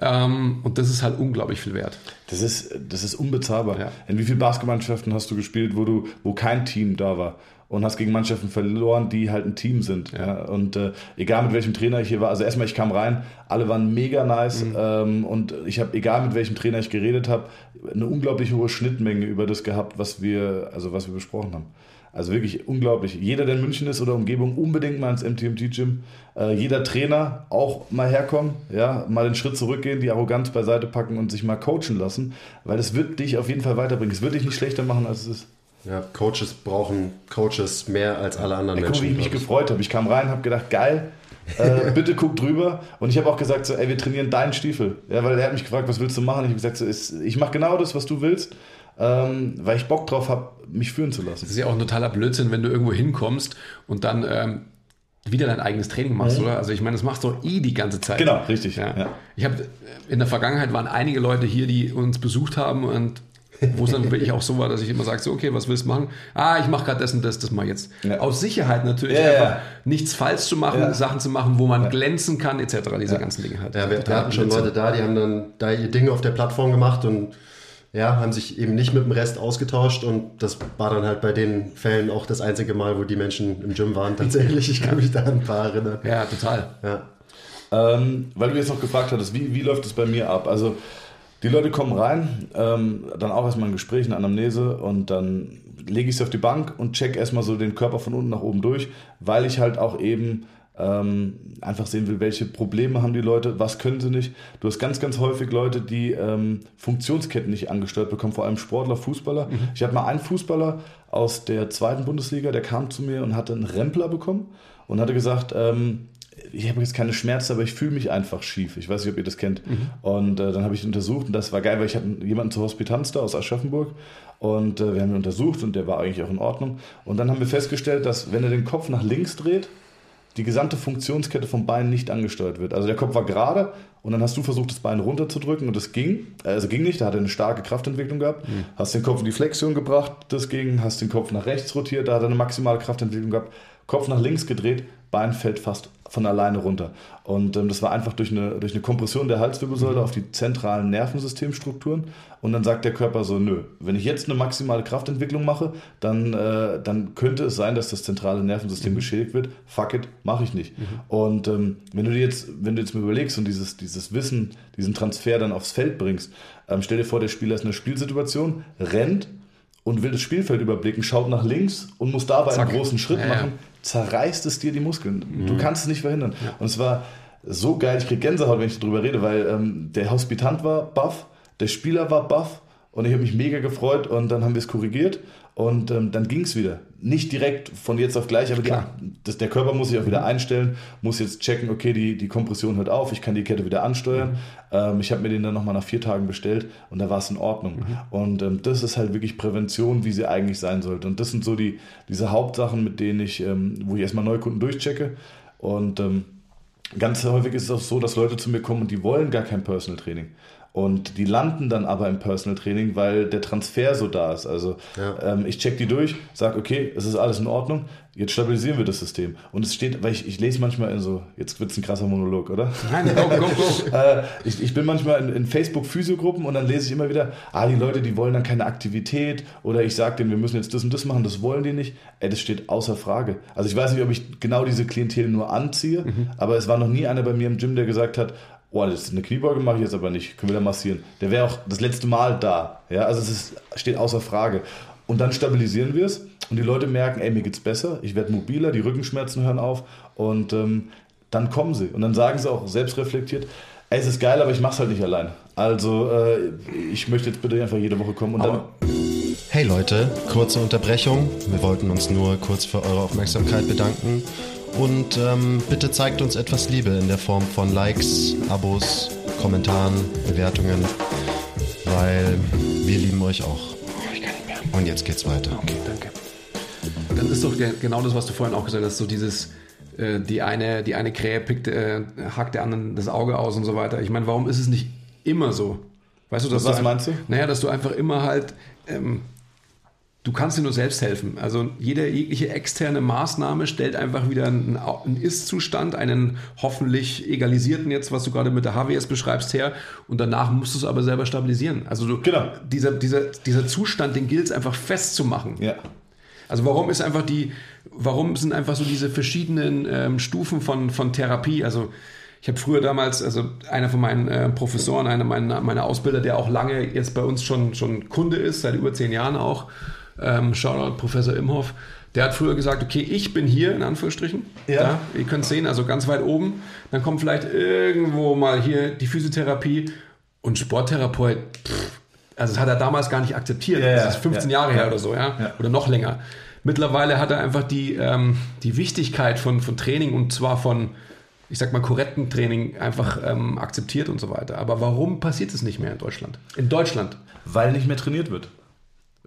Ja. Ähm, und das ist halt unglaublich viel wert. Das ist, das ist unbezahlbar. Ja. In wie vielen Basketballmannschaften hast du gespielt, wo, du, wo kein Team da war? und hast gegen Mannschaften verloren, die halt ein Team sind. Ja. Und äh, egal mit welchem Trainer ich hier war, also erstmal ich kam rein, alle waren mega nice mhm. ähm, und ich habe egal mit welchem Trainer ich geredet habe, eine unglaublich hohe Schnittmenge über das gehabt, was wir also was wir besprochen haben. Also wirklich unglaublich. Jeder, der in München ist oder Umgebung, unbedingt mal ins MTMT-Gym. Äh, jeder Trainer auch mal herkommen, ja, mal den Schritt zurückgehen, die Arroganz beiseite packen und sich mal coachen lassen, weil es wird dich auf jeden Fall weiterbringen. Es wird dich nicht schlechter machen, als es ist. Ja, Coaches brauchen Coaches mehr als alle anderen Ey, Menschen. Guck, wie ich mich gefreut habe. Ich kam rein, habe gedacht, geil, äh, bitte guck drüber. Und ich habe auch gesagt, so, ey, wir trainieren deinen Stiefel. Ja, weil er hat mich gefragt, was willst du machen? Ich habe gesagt, so, ich mache genau das, was du willst, ähm, weil ich Bock drauf habe, mich führen zu lassen. Das ist ja auch ein totaler Blödsinn, wenn du irgendwo hinkommst und dann ähm, wieder dein eigenes Training machst, oder? Also ich meine, das machst du eh die ganze Zeit. Genau, richtig. Ja. Ja. Ich habe in der Vergangenheit waren einige Leute hier, die uns besucht haben und wo es dann wirklich auch so war, dass ich immer sage, so, okay, was willst du machen? Ah, ich mache gerade das und das, das mal jetzt. Ja. Aus Sicherheit natürlich, Ja, ja. einfach nichts falsch zu machen, Ja. Sachen zu machen, wo man glänzen kann, etc. Diese ganzen Dinge halt. Ja, wir, hatten schon. Leute da, die haben dann da ihr Ding auf der Plattform gemacht und ja, haben sich eben nicht mit dem Rest ausgetauscht und das war dann halt bei den Fällen auch das einzige Mal, wo die Menschen im Gym waren. Tatsächlich, ich kann mich da an ein paar erinnern. Ja, total. Ja. Ähm, weil du jetzt noch gefragt hattest, wie, wie läuft es bei mir ab? Also die Leute kommen rein, ähm, dann auch erstmal ein Gespräch, eine Anamnese und dann lege ich sie auf die Bank und check erstmal so den Körper von unten nach oben durch, weil ich halt auch eben ähm, einfach sehen will, welche Probleme haben die Leute, was können sie nicht. Du hast ganz, ganz häufig Leute, die ähm, Funktionsketten nicht angesteuert bekommen, vor allem Sportler, Fußballer. Ich hatte mal einen Fußballer aus der zweiten Bundesliga, der kam zu mir und hatte einen Rempler bekommen und hatte gesagt, ähm, ich habe jetzt keine Schmerzen, aber ich fühle mich einfach schief. Ich weiß nicht, ob ihr das kennt. Und äh, dann habe ich ihn untersucht und das war geil, weil ich hatte jemanden zur Hospitanz da aus Aschaffenburg und äh, wir haben ihn untersucht und der war eigentlich auch in Ordnung. Und dann haben wir festgestellt, dass wenn er den Kopf nach links dreht, die gesamte Funktionskette vom Bein nicht angesteuert wird. Also der Kopf war gerade und dann hast du versucht, das Bein runterzudrücken und das ging. Also ging nicht, da hat er eine starke Kraftentwicklung gehabt. Hast den Kopf in die Flexion gebracht, das ging. Hast den Kopf nach rechts rotiert, da hat er eine maximale Kraftentwicklung gehabt. Kopf nach links gedreht, Bein fällt fast von alleine runter. Und ähm, das war einfach durch eine, durch eine Kompression der Halswirbelsäule auf die zentralen Nervensystemstrukturen. Und dann sagt der Körper so, nö, wenn ich jetzt eine maximale Kraftentwicklung mache, dann, äh, dann könnte es sein, dass das zentrale Nervensystem geschädigt wird. Fuck it, mache ich nicht. Und ähm, wenn du dir jetzt, wenn du jetzt mal überlegst und dieses, dieses Wissen, diesen Transfer dann aufs Feld bringst, ähm, stell dir vor, der Spieler ist in einer Spielsituation, rennt und will das Spielfeld überblicken, schaut nach links und muss dabei Zack. einen großen Schritt Ja, ja. Zerreißt es dir die Muskeln. Du kannst es nicht verhindern. Und es war so geil, ich krieg Gänsehaut, wenn ich darüber rede, weil ähm, der Hospitant war baff, der Spieler war baff und ich habe mich mega gefreut und dann haben wir es korrigiert und ähm, dann ging es wieder. Nicht direkt von jetzt auf gleich, aber die, Klar. das, der Körper muss sich auch wieder einstellen, muss jetzt checken, okay, die, die Kompression hört auf, ich kann die Kette wieder ansteuern. Ähm, ich habe mir den dann nochmal nach vier Tagen bestellt und da war es in Ordnung. Und ähm, das ist halt wirklich Prävention, wie sie eigentlich sein sollte. Und das sind so die, diese Hauptsachen, mit denen ich, ähm, wo ich erstmal Neukunden durchchecke. Und ähm, ganz häufig ist es auch so, dass Leute zu mir kommen und die wollen gar kein Personal Training. Und die landen dann aber im Personal Training, weil der Transfer so da ist. Also Ja. ähm, ich check die durch, sage, okay, es ist alles in Ordnung, jetzt stabilisieren wir das System. Und es steht, weil ich, ich lese manchmal in so, jetzt wird es ein krasser Monolog, oder? Nein, go, go, go. äh, ich, ich bin manchmal in, in Facebook-Physiogruppen und dann lese ich immer wieder, ah, die Leute, die wollen dann keine Aktivität oder ich sage denen, wir müssen jetzt das und das machen, das wollen die nicht. Ey, das steht außer Frage. Also ich weiß nicht, ob ich genau diese Klientel nur anziehe, aber es war noch nie einer bei mir im Gym, der gesagt hat, oh, das ist eine Kniebeuge mache ich jetzt aber nicht, können wir da massieren. Der wäre auch das letzte Mal da. Ja, also es ist, steht außer Frage. Und dann stabilisieren wir es und die Leute merken, ey, mir geht's besser, ich werde mobiler, die Rückenschmerzen hören auf und ähm, dann kommen sie. Und dann sagen sie auch selbst reflektiert, ey, es ist geil, aber ich mach's halt nicht allein. Also äh, ich möchte jetzt bitte einfach jede Woche kommen und Aber- Hey Leute, kurze Unterbrechung. Wir wollten uns nur kurz für eure Aufmerksamkeit bedanken. Und ähm, bitte zeigt uns etwas Liebe in der Form von Likes, Abos, Kommentaren, Bewertungen, weil wir lieben euch auch. Ich kann nicht mehr. Und jetzt geht's weiter. Okay, danke. Dann ist doch ge- genau das, was du vorhin auch gesagt hast, so dieses, äh, die eine, die eine Krähe pickt, äh, hackt der anderen das Auge aus und so weiter. Ich meine, warum ist es nicht immer so? Weißt du, dass Was du ein- meinst du? Naja, dass du einfach immer halt, ähm, du kannst dir nur selbst helfen. Also jede jegliche externe Maßnahme stellt einfach wieder einen, Ist-Zustand, einen hoffentlich egalisierten jetzt, was du gerade mit der HWS beschreibst, her. Und danach musst du es aber selber stabilisieren. Also du, Genau. dieser, dieser, dieser Zustand, den gilt es einfach festzumachen. ja. Also warum ist einfach die, warum sind einfach so diese verschiedenen ähm, Stufen von, von Therapie? Also ich habe früher damals, also einer von meinen äh, Professoren, einer meiner, meiner Ausbilder, der auch lange jetzt bei uns schon, schon Kunde ist, seit über zehn Jahren auch, ähm, Shoutout Professor Imhoff, der hat früher gesagt, okay, ich bin hier, in Anführungsstrichen, Ja. da, ihr könnt es sehen, also ganz weit oben, dann kommt vielleicht irgendwo mal hier die Physiotherapie und Sporttherapeut, pff, Also das hat er damals gar nicht akzeptiert. Ja, das ist 15 ja, Jahre her oder so, ja? Oder noch länger. Mittlerweile hat er einfach die, ähm, die Wichtigkeit von, von Training und zwar von, ich sag mal, korrekten Training einfach ähm, akzeptiert und so weiter. Aber warum passiert es nicht mehr in Deutschland? In Deutschland? Weil nicht mehr trainiert wird.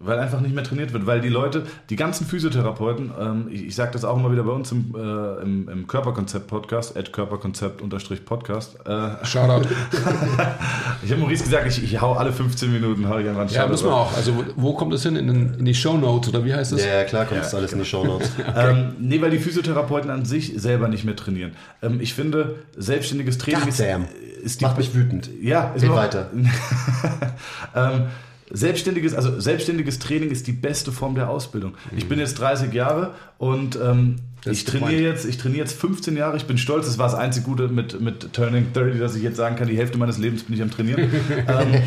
Weil einfach nicht mehr trainiert wird, weil die Leute, die ganzen Physiotherapeuten, ähm, ich, ich sage das auch immer wieder bei uns im, äh, im, im Körperkonzept-Podcast, at Körperkonzept-Podcast. Äh, Shoutout. ich habe Maurice gesagt, ich, ich hau alle 15 Minuten, hau ich einfach Ja, müssen wir auch. Also wo kommt das hin? In, den, in die Shownotes oder wie heißt das? Ja, klar kommt das alles in die Shownotes. okay. ähm, nee, weil die Physiotherapeuten an sich selber nicht mehr trainieren. Ähm, ich finde, selbstständiges Training ist, ist die... Macht mich wütend. Ja, ist Geht weiter. ähm, Selbstständiges, also selbstständiges Training ist die beste Form der Ausbildung. Mhm. Ich bin jetzt 30 Jahre und ähm, ich trainiere jetzt, ich trainiere jetzt 15 Jahre. Ich bin stolz. Das war das einzige Gute mit, mit Turning 30, dass ich jetzt sagen kann, die Hälfte meines Lebens bin ich am Trainieren. ähm,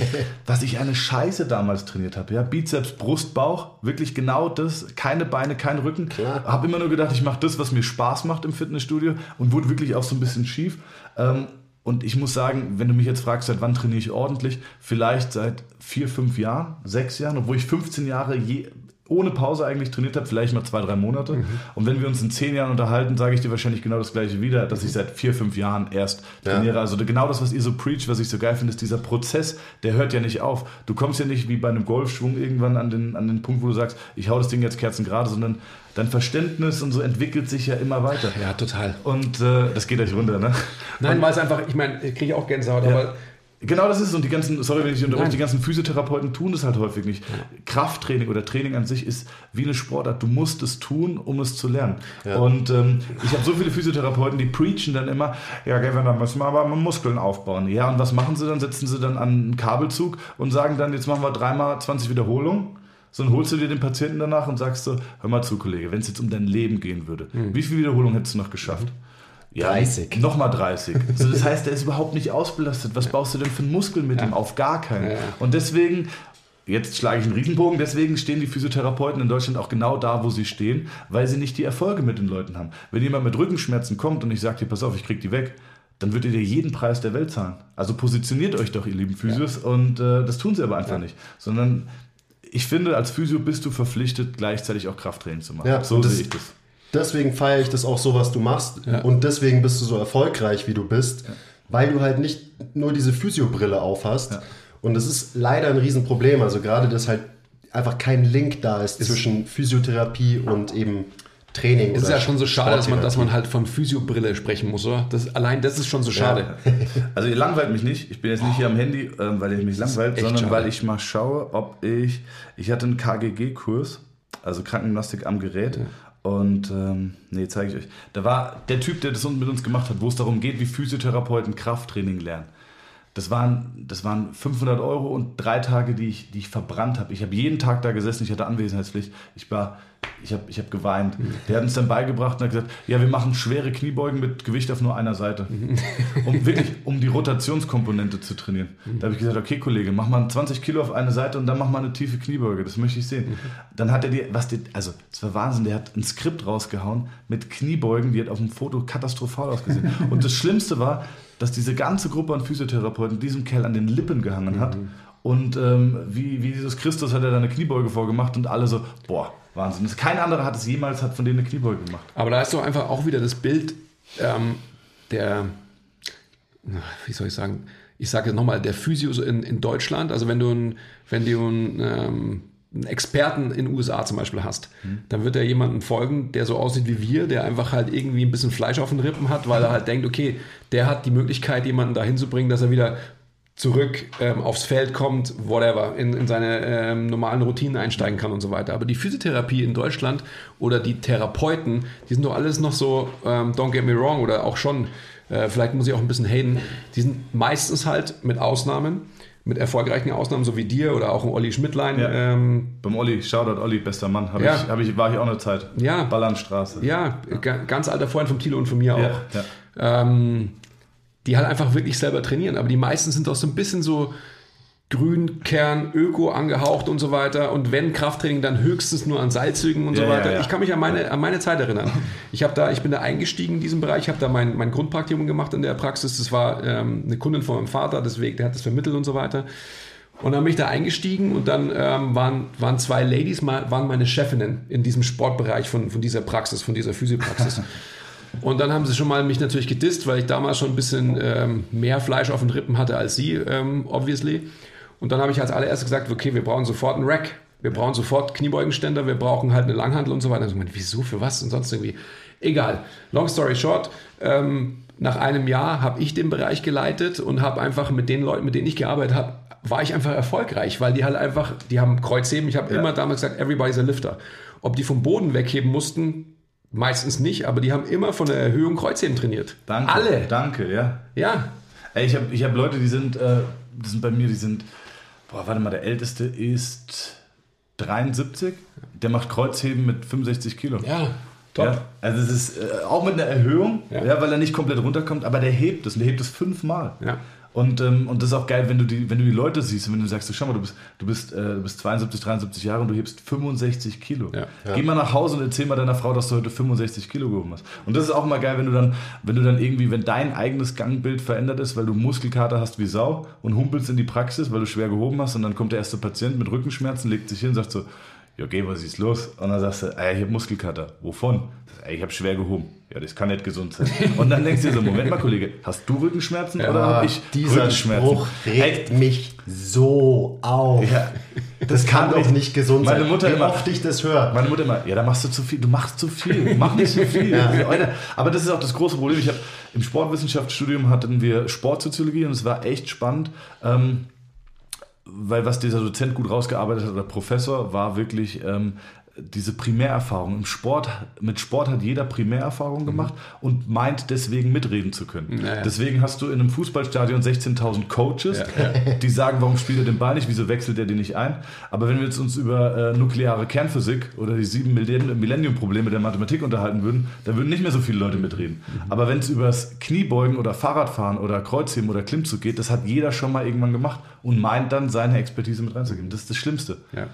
dass ich eine Scheiße damals trainiert habe. Ja? Bizeps, Brust, Bauch, wirklich genau das. Keine Beine, kein Rücken. Habe immer nur gedacht, ich mache das, was mir Spaß macht im Fitnessstudio und wurde wirklich auch so ein bisschen schief. Ähm, und ich muss sagen, wenn du mich jetzt fragst, seit wann trainiere ich ordentlich, vielleicht seit vier, fünf Jahren, sechs Jahren, obwohl ich 15 Jahre je, ohne Pause eigentlich trainiert habe, vielleicht mal zwei, drei Monate. Mhm. Und wenn wir uns in zehn Jahren unterhalten, sage ich dir wahrscheinlich genau das gleiche wieder, dass ich seit vier, fünf Jahren erst trainiere. Ja. Also genau das, was ihr so preach, was ich so geil finde, ist dieser Prozess, der hört ja nicht auf. Du kommst ja nicht wie bei einem Golfschwung irgendwann an den, an den Punkt, wo du sagst, ich hau das Ding jetzt kerzengerade, sondern dein Verständnis und so entwickelt sich ja immer weiter. Ja, total. Und äh, das geht euch runter, ne? Nein, weil es einfach, ich meine, kriege ich auch Gänsehaut, ja. aber Genau das ist es. Und die ganzen, sorry, wenn ich unterbreche, die ganzen Physiotherapeuten tun das halt häufig nicht. Ja. Krafttraining oder Training an sich ist wie eine Sportart. Du musst es tun, um es zu lernen. Ja. Und ähm, ich habe so viele Physiotherapeuten, die preachen dann immer, ja, Gavin, da müssen wir aber Muskeln aufbauen. Ja, und was machen sie dann? Setzen sie dann an einen Kabelzug und sagen dann, jetzt machen wir dreimal 20 Wiederholungen so, dann holst du dir den Patienten danach und sagst so, hör mal zu, Kollege, wenn es jetzt um dein Leben gehen würde, mhm. wie viele Wiederholungen hättest du noch geschafft? Ja, 30. Nochmal 30. Also das heißt, der ist überhaupt nicht ausbelastet. Was baust du denn für einen Muskel mit ja. ihm? Auf gar keinen. Ja. Und deswegen, jetzt schlage ich einen Riesenbogen, deswegen stehen die Physiotherapeuten in Deutschland auch genau da, wo sie stehen, weil sie nicht die Erfolge mit den Leuten haben. Wenn jemand mit Rückenschmerzen kommt und ich sage dir, pass auf, ich krieg die weg, dann würdet ihr jeden Preis der Welt zahlen. Also positioniert euch doch, ihr lieben Physios, ja. und äh, das tun sie aber einfach nicht. Sondern ich finde, als Physio bist du verpflichtet, gleichzeitig auch Krafttraining zu machen. Ja, so sehe ich das. Deswegen feiere ich das auch so, was du machst. Ja. Und deswegen bist du so erfolgreich, wie du bist, ja. weil du halt nicht nur diese Physio-Brille aufhast. Ja. Und das ist leider ein Riesenproblem. Also gerade, dass halt einfach kein Link da ist, ist zwischen Physiotherapie und eben Training. Es ist ja schon so schade, dass man, dass man halt von Physiobrille sprechen muss, oder? Das, allein das ist schon so schade. Ja. Also ihr langweilt mich nicht. Ich bin jetzt nicht hier am Handy, ähm, weil ihr mich langweilt, sondern schade. weil ich mal schaue, ob ich. Ich hatte einen KGG-Kurs, also Krankengymnastik am Gerät. Ja. Und ähm, nee, zeige ich euch. Da war der Typ, der das mit uns gemacht hat, wo es darum geht, wie Physiotherapeuten Krafttraining lernen. Das waren, das waren 500 Euro und drei Tage, die ich, die ich verbrannt habe. Ich habe jeden Tag da gesessen, ich hatte Anwesenheitspflicht. Ich war, ich habe ich hab geweint. Der hat uns dann beigebracht und hat gesagt, ja, wir machen schwere Kniebeugen mit Gewicht auf nur einer Seite. Um wirklich, um die Rotationskomponente zu trainieren. Da habe ich gesagt, okay, Kollege, mach mal 20 Kilo auf eine Seite und dann mach mal eine tiefe Kniebeuge. Das möchte ich sehen. Dann hat er die, was die, also, das war Wahnsinn, der hat ein Skript rausgehauen mit Kniebeugen, die hat auf dem Foto katastrophal ausgesehen. und das Schlimmste war, dass diese ganze Gruppe an Physiotherapeuten diesem Kerl an den Lippen gehangen hat. Mhm. Und ähm, wie, wie Jesus Christus hat er da eine Kniebeuge vorgemacht und alle so, boah, Wahnsinn. Kein anderer hat es jemals hat von denen eine Kniebeuge gemacht. Aber da ist doch einfach auch wieder das Bild ähm, der, wie soll ich sagen, ich sage jetzt nochmal, der Physio in, in Deutschland, also wenn du ein, wenn du ein ähm, einen Experten in den USA zum Beispiel hast, mhm. dann wird er jemanden folgen, der so aussieht wie wir, der einfach halt irgendwie ein bisschen Fleisch auf den Rippen hat, weil er halt denkt, okay, der hat die Möglichkeit, jemanden dahin zu bringen, dass er wieder zurück ähm, aufs Feld kommt, whatever, in, in seine ähm, normalen Routinen einsteigen kann und so weiter. Aber die Physiotherapie in Deutschland oder die Therapeuten, die sind doch alles noch so, ähm, don't get me wrong, oder auch schon, äh, vielleicht muss ich auch ein bisschen haten, die sind meistens halt mit Ausnahmen mit erfolgreichen Ausnahmen, so wie dir oder auch ein Olli Schmidtlein. Ja. Ähm, Beim Olli, Shoutout Olli, bester Mann, hab ja. ich, hab ich, war ich auch eine Zeit. Ja. Ballernstraße. Ja, ja. ganz alter Freund von Thilo und von mir auch. Ähm, die halt einfach wirklich selber trainieren, aber die meisten sind doch so ein bisschen so Grünkern, Öko angehaucht und so weiter. Und wenn Krafttraining, dann höchstens nur an Seilzügen und ja, so weiter. Ja, ja. Ich kann mich an meine, an meine Zeit erinnern. Ich, da, ich bin da eingestiegen in diesem Bereich, habe da mein, mein Grundpraktikum gemacht in der Praxis. Das war ähm, eine Kundin von meinem Vater, deswegen, der hat das vermittelt und so weiter. Und dann bin ich da eingestiegen und dann ähm, waren, waren zwei Ladies, waren meine Chefinnen in diesem Sportbereich von, von dieser Praxis, von dieser Physiopraxis. und dann haben sie schon mal mich natürlich gedisst, weil ich damals schon ein bisschen ähm, mehr Fleisch auf den Rippen hatte als sie, ähm, obviously. Und dann habe ich als allererstes gesagt, okay, wir brauchen sofort einen Rack. Wir brauchen sofort Kniebeugenständer, wir brauchen halt eine Langhandel und so weiter. Ich meine, wieso, für was und sonst irgendwie. Egal. Long story short, ähm, nach einem Jahr habe ich den Bereich geleitet und habe einfach mit den Leuten, mit denen ich gearbeitet habe, war ich einfach erfolgreich, weil die halt einfach, die haben Kreuzheben. Ich habe ja. immer damals gesagt, everybody's a lifter. Ob die vom Boden wegheben mussten, meistens nicht, aber die haben immer von der Erhöhung Kreuzheben trainiert. Danke. Alle. Danke, ja. Ja. Ey, ich habe ich hab Leute, die sind, äh, die sind bei mir, die sind, boah, warte mal, der älteste ist 73, der macht Kreuzheben mit 65 Kilo. Ja. Top. Ja, also es ist äh, auch mit einer Erhöhung, ja. ja. weil er nicht komplett runterkommt, aber der hebt es und der hebt es fünfmal. Ja. Und, ähm, und das ist auch geil, wenn du die, wenn du die Leute siehst und wenn du sagst, schau mal, du bist, du bist, äh, du bist 72, 73 Jahre und du hebst 65 Kilo. Ja. Ja. Geh mal nach Hause und erzähl mal deiner Frau, dass du heute 65 Kilo gehoben hast. Und das ist auch mal geil, wenn du dann, wenn du dann irgendwie, wenn dein eigenes Gangbild verändert ist, weil du Muskelkater hast wie Sau und humpelst in die Praxis, weil du schwer gehoben hast und dann kommt der erste Patient mit Rückenschmerzen, legt sich hin und sagt so, ja, geh, was ist los? Und dann sagst du, ey, ich habe Muskelkater. Wovon? Ey, ich habe schwer gehoben. Ja, das kann nicht gesund sein. Und dann denkst du dir so, Moment mal, Kollege, hast du Rückenschmerzen ja, oder habe ich dieser Rückenschmerzen? Spruch regt ey, mich so auf. Ja, das, das kann doch nicht gesund meine sein. Mutter Wie immer, oft ich das höre. Meine Mutter immer, ja, da machst du zu viel. Du machst zu viel. Mach nicht so viel. ja. Aber das ist auch das große Problem. Ich habe im Sportwissenschaftsstudium hatten wir Sportsoziologie und es war echt spannend. Ähm, weil was dieser Dozent gut rausgearbeitet hat, oder Professor, war wirklich ähm, diese Primärerfahrung. Im Sport, mit Sport hat jeder Primärerfahrung gemacht mhm. und meint deswegen mitreden zu können. Naja. Deswegen hast du in einem Fußballstadion 16.000 Coaches, ja. die sagen, warum spielt er den Ball nicht, wieso wechselt er den nicht ein. Aber wenn wir jetzt uns über äh, nukleare Kernphysik oder die sieben Millennium-Probleme der Mathematik unterhalten würden, dann würden nicht mehr so viele Leute mitreden. Mhm. Aber wenn es über das Kniebeugen oder Fahrradfahren oder Kreuzheben oder Klimmzug geht, das hat jeder schon mal irgendwann gemacht und meint dann seine Expertise mit reinzugeben. Das ist das Schlimmste. Ja,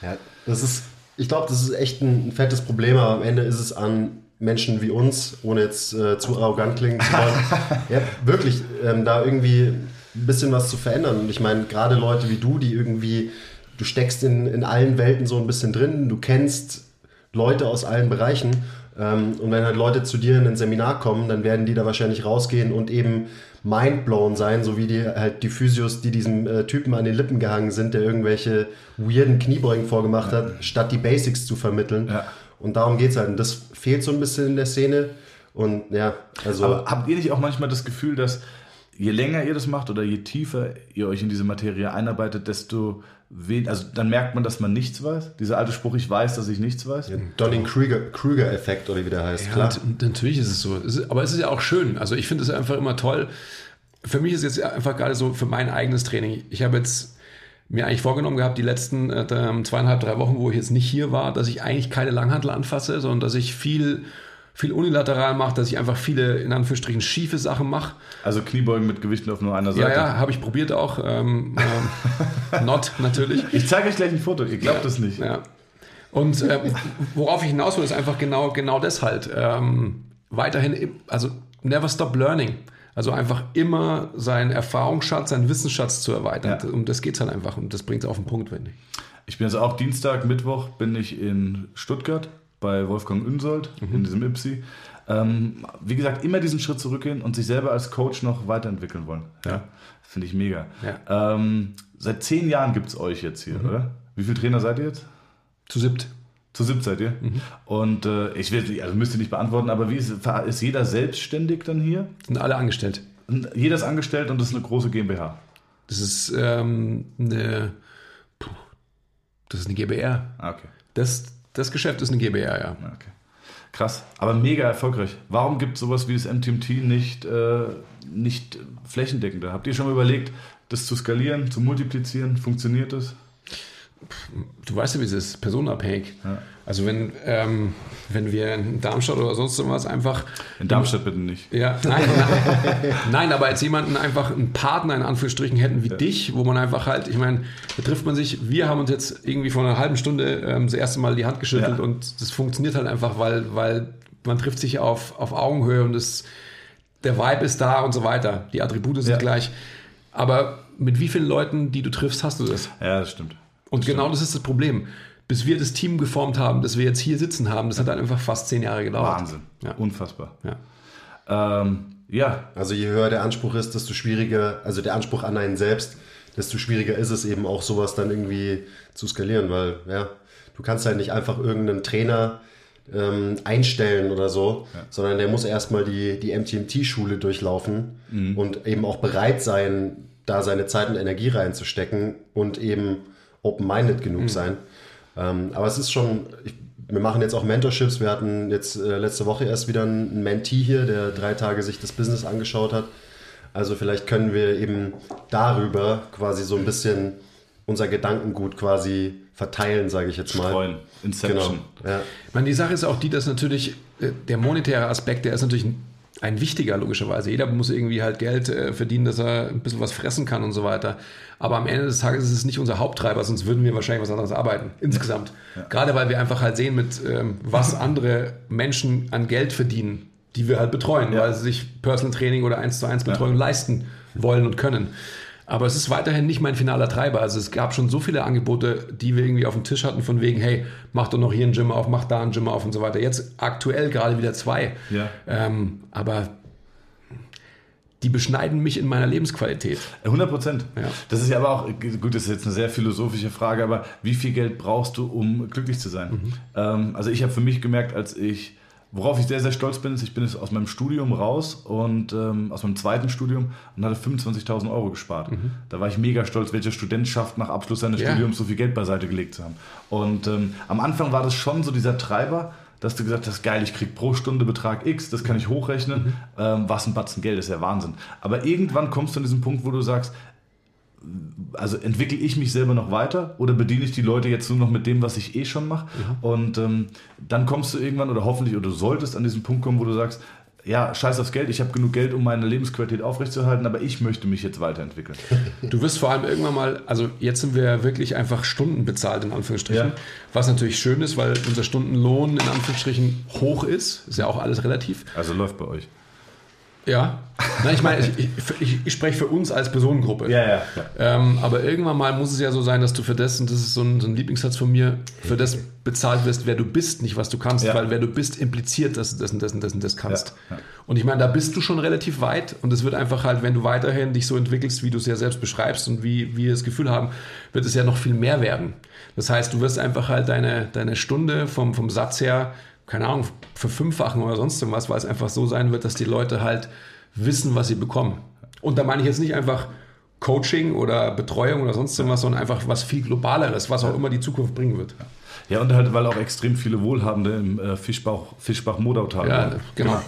ja das ist ich glaube, das ist echt ein, fettes Problem, aber am Ende ist es an Menschen wie uns, ohne jetzt äh, zu arrogant klingen zu wollen, ja, wirklich ähm, da irgendwie ein bisschen was zu verändern. Und ich meine, gerade Leute wie du, die irgendwie, du steckst in, in allen Welten so ein bisschen drin, du kennst Leute aus allen Bereichen. Ähm, und wenn halt Leute zu dir in ein Seminar kommen, dann werden die da wahrscheinlich rausgehen und eben mindblown sein, so wie die halt die Physios, die diesem äh, Typen an den Lippen gehangen sind, der irgendwelche weirden Kniebeugen vorgemacht ja. hat, statt die Basics zu vermitteln. Ja. Und darum geht es halt. Und das fehlt so ein bisschen in der Szene. Und ja, also. Aber habt ihr nicht auch manchmal das Gefühl, dass je länger ihr das macht oder je tiefer ihr euch in diese Materie einarbeitet, desto wen, also dann merkt man, dass man nichts weiß. Dieser alte Spruch, ich weiß, dass ich nichts weiß. Ja, Donning-Kruger-Effekt oder wie der heißt. Ja, klar. natürlich ist es so. aber es ist ja auch schön. Also ich finde es einfach immer toll. Für mich ist es jetzt einfach gerade so für mein eigenes Training. Ich habe jetzt mir eigentlich vorgenommen gehabt, die letzten äh, zweieinhalb, drei Wochen, wo ich jetzt nicht hier war, dass ich eigentlich keine Langhandel anfasse, sondern dass ich viel viel unilateral mache, dass ich einfach viele, in Anführungsstrichen, schiefe Sachen mache. Also Kniebeugen mit Gewichten auf nur einer Seite? Ja, ja, habe ich probiert auch. Ähm, ähm, not, natürlich. Ich zeige euch gleich ein Foto, ihr glaubt ja, das nicht. Ja. Und äh, worauf ich hinaus will, ist einfach genau, genau das halt. Ähm, weiterhin, also never stop learning. Also einfach immer seinen Erfahrungsschatz, seinen Wissensschatz zu erweitern. Ja. Um das geht es halt einfach und das bringt es auf den Punkt, finde ich. Ich bin jetzt auch Dienstag, Mittwoch bin ich in Stuttgart bei Wolfgang Unsold mhm. in diesem IPSI. Ähm, wie gesagt, immer diesen Schritt zurückgehen und sich selber als Coach noch weiterentwickeln wollen. Ja. ja Finde ich mega. Ja. Ähm, seit zehn Jahren gibt es euch jetzt hier, mhm. oder? Wie viele Trainer seid ihr jetzt? Zu siebt. Zu siebt seid ihr? Mhm. Und äh, ich will, also müsst ihr nicht beantworten, aber wie ist, ist jeder selbstständig dann hier? Sind alle angestellt. Jeder ist angestellt und das ist eine große GmbH. Das ist ähm, eine. Puh, das ist eine GBR. Ah, okay. Das, das Geschäft ist eine GBR, ja. Okay. Krass, aber mega erfolgreich. Warum gibt es sowas wie das MTMT nicht, äh, nicht flächendeckender? Habt ihr schon mal überlegt, das zu skalieren, zu multiplizieren? Funktioniert das? Du weißt ja, wie es ist, personenabhängig. Ja. Also wenn, ähm, wenn wir in Darmstadt oder sonst was einfach... In Darmstadt bitte nicht. Ja, nein, nein, nein, aber als jemanden einfach einen Partner in Anführungsstrichen hätten wie ja. dich, wo man einfach halt, ich meine, da trifft man sich, wir haben uns jetzt irgendwie vor einer halben Stunde ähm, das erste Mal die Hand geschüttelt ja. und das funktioniert halt einfach, weil, weil man trifft sich auf, auf Augenhöhe und das, der Vibe ist da und so weiter. Die Attribute sind gleich. Aber mit wie vielen Leuten, die du triffst, hast du das? Ja, das stimmt. Und das genau stimmt. das ist das Problem. Bis wir das Team geformt haben, das wir jetzt hier sitzen haben, das hat dann einfach fast zehn Jahre gedauert. Wahnsinn. Ja. Unfassbar. Ja. Ähm, ja, Also je höher der Anspruch ist, desto schwieriger, also der Anspruch an einen selbst, desto schwieriger ist es eben auch sowas dann irgendwie zu skalieren, weil ja, du kannst halt nicht einfach irgendeinen Trainer ähm, einstellen oder so, sondern der muss erstmal die, die MTMT-Schule durchlaufen und eben auch bereit sein, da seine Zeit und Energie reinzustecken und eben open-minded genug sein. Ähm, aber es ist schon, ich, wir machen jetzt auch Mentorships. Wir hatten jetzt äh, letzte Woche erst wieder einen Mentee hier, der drei Tage sich das Business angeschaut hat. Also vielleicht können wir eben darüber quasi so ein bisschen unser Gedankengut quasi verteilen, sage ich jetzt mal. streuen. Inception. Genau. Ja. Ich meine, die Sache ist auch die, dass natürlich äh, der monetäre Aspekt, der ist natürlich ein, wichtiger, logischerweise. Jeder muss irgendwie halt Geld äh, verdienen, dass er ein bisschen was fressen kann und so weiter. Aber am Ende des Tages ist es nicht unser Haupttreiber, sonst würden wir wahrscheinlich was anderes arbeiten, insgesamt. Gerade weil wir einfach halt sehen, mit ähm, was andere Menschen an Geld verdienen, die wir halt betreuen, Ja. weil sie sich Personal Training oder 1 zu 1 Betreuung leisten wollen und können. Aber es ist weiterhin nicht mein finaler Treiber. Also es gab schon so viele Angebote, die wir irgendwie auf dem Tisch hatten, von wegen, hey, mach doch noch hier ein Gym auf, mach da ein Gym auf und so weiter. Jetzt aktuell gerade wieder zwei. Ja. Ähm, aber die beschneiden mich in meiner Lebensqualität. 100 Prozent. Ja. Das ist ja aber auch, gut, das ist jetzt eine sehr philosophische Frage, aber wie viel Geld brauchst du, um glücklich zu sein? Mhm. Ähm, also ich habe für mich gemerkt, als ich, worauf ich sehr, sehr stolz bin, ist, ich bin jetzt aus meinem Studium raus und ähm, aus meinem zweiten Studium und hatte 25.000 Euro gespart. Da war ich mega stolz, welcher Student schafft, nach Abschluss seines Mhm. Ja. Studiums so viel Geld beiseite gelegt zu haben. Und ähm, am Anfang war das schon so dieser Treiber, dass du gesagt hast, geil, ich krieg pro Stunde Betrag X, das kann ich hochrechnen, ähm, was ein Batzen Geld ist, ja Wahnsinn. Aber irgendwann kommst du an diesen Punkt, wo du sagst, also entwickle ich mich selber noch weiter oder bediene ich die Leute jetzt nur noch mit dem, was ich eh schon mache? Und ähm, dann kommst du irgendwann oder hoffentlich oder du solltest an diesen Punkt kommen, wo du sagst, ja, scheiß aufs Geld, ich habe genug Geld, um meine Lebensqualität aufrechtzuerhalten, aber ich möchte mich jetzt weiterentwickeln. Du wirst vor allem irgendwann mal, also jetzt sind wir wirklich einfach Stunden bezahlt, in Anführungsstrichen. Ja. Was natürlich schön ist, weil unser Stundenlohn in Anführungsstrichen hoch ist. Ist ja auch alles relativ. Also läuft bei euch. Ja. Nein, ich meine, ich, ich, ich spreche für uns als Personengruppe. Ja, ja. Ähm, aber irgendwann mal muss es ja so sein, dass du für das, und das ist so ein, so ein Lieblingssatz von mir, für das bezahlt wirst, wer du bist, nicht was du kannst, Ja. weil wer du bist impliziert, dass du das und das und das und das kannst. Ja. Und ich meine, da bist du schon relativ weit und es wird einfach halt, wenn du weiterhin dich so entwickelst, wie du es ja selbst beschreibst und wie wir das Gefühl haben, wird es ja noch viel mehr werden. Das heißt, du wirst einfach halt deine, deine Stunde vom, vom Satz her, keine Ahnung, verfünffachen oder sonst irgendwas, weil es einfach so sein wird, dass die Leute halt wissen, was sie bekommen. Und da meine ich jetzt nicht einfach Coaching oder Betreuung oder sonst irgendwas, sondern einfach was viel globaleres, was auch immer die Zukunft bringen wird. Ja, und halt, weil auch extrem viele Wohlhabende im äh, Fischbach, Fischbach-Modautal Ja, wohnen. genau.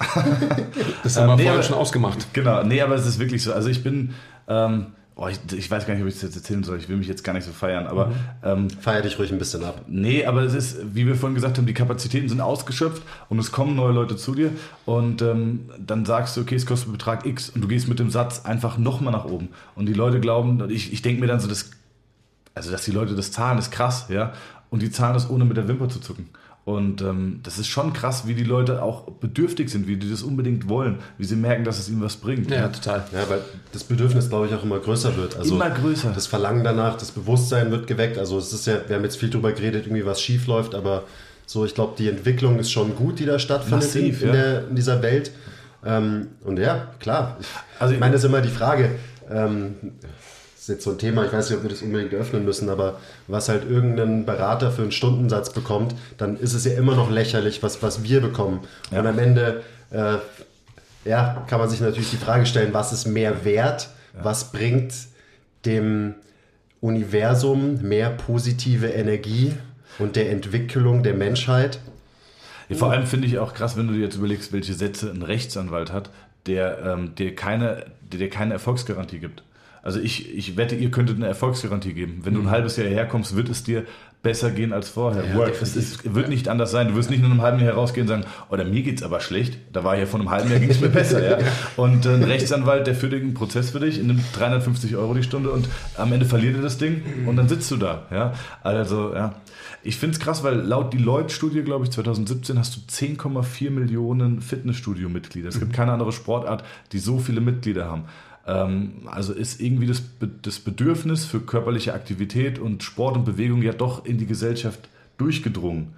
Das haben wir Ähm, nee, vorhin aber- schon ausgemacht. Genau, nee, aber es ist wirklich so. Also ich bin, ähm, oh, ich, ich weiß gar nicht, ob ich das jetzt erzählen soll. Ich will mich jetzt gar nicht so feiern, aber ähm, Feier dich ruhig ein bisschen ab. nee, aber es ist, wie wir vorhin gesagt haben, die Kapazitäten sind ausgeschöpft und es kommen neue Leute zu dir und ähm, dann sagst du, okay, es kostet Betrag X und du gehst mit dem Satz einfach nochmal nach oben und die Leute glauben, ich, ich denke mir dann so, das, also dass die Leute das zahlen, ist krass, ja, und die zahlen das ohne mit der Wimper zu zucken. Und ähm, das ist schon krass, wie die Leute auch bedürftig sind, wie die das unbedingt wollen, wie sie merken, dass es ihnen was bringt. Ja, total. Ja, weil das Bedürfnis, glaube ich, auch immer größer wird. Also Immer größer. Das Verlangen danach, das Bewusstsein wird geweckt. Also es ist ja, wir haben jetzt viel drüber geredet, irgendwie was schief läuft, aber so, ich glaube, die Entwicklung ist schon gut, die da stattfindet Massiv, in, in, ja. der, in dieser Welt. Ähm, und ja, klar. Also ich meine, das ist immer die Frage. Ähm, ist jetzt so ein Thema, ich weiß nicht, ob wir das unbedingt öffnen müssen, aber was halt irgendein Berater für einen Stundensatz bekommt, dann ist es ja immer noch lächerlich, was, was wir bekommen. Ja. Und am Ende äh, ja, kann man sich natürlich die Frage stellen, was ist mehr wert? Was bringt dem Universum mehr positive Energie und der Entwicklung der Menschheit? Ja, vor allem finde ich auch krass, wenn du dir jetzt überlegst, welche Sätze ein Rechtsanwalt hat, der ähm, dir keine, der dir keine Erfolgsgarantie gibt. Also ich, ich wette, ihr könntet eine Erfolgsgarantie geben. Wenn du ein halbes Jahr herkommst, wird es dir besser gehen als vorher. Ja, Work. Es ist, wird nicht anders sein. Du wirst nicht in einem halben Jahr herausgehen und sagen, oder mir geht's aber schlecht. Da war ja vor einem halben Jahr ging es mir besser. Ja? Und äh, ein Rechtsanwalt, der führt einen Prozess für dich, nimmt 350 Euro die Stunde und am Ende verliert er das Ding und dann sitzt du da. Ja? Also, ja. Ich finde es krass, weil laut Deloitte-Studie, glaube ich, 2017 hast du 10,4 Millionen Fitnessstudio-Mitglieder. Es gibt keine andere Sportart, die so viele Mitglieder haben. Ähm, also ist irgendwie das, das Bedürfnis für körperliche Aktivität und Sport und Bewegung ja doch in die Gesellschaft durchgedrungen.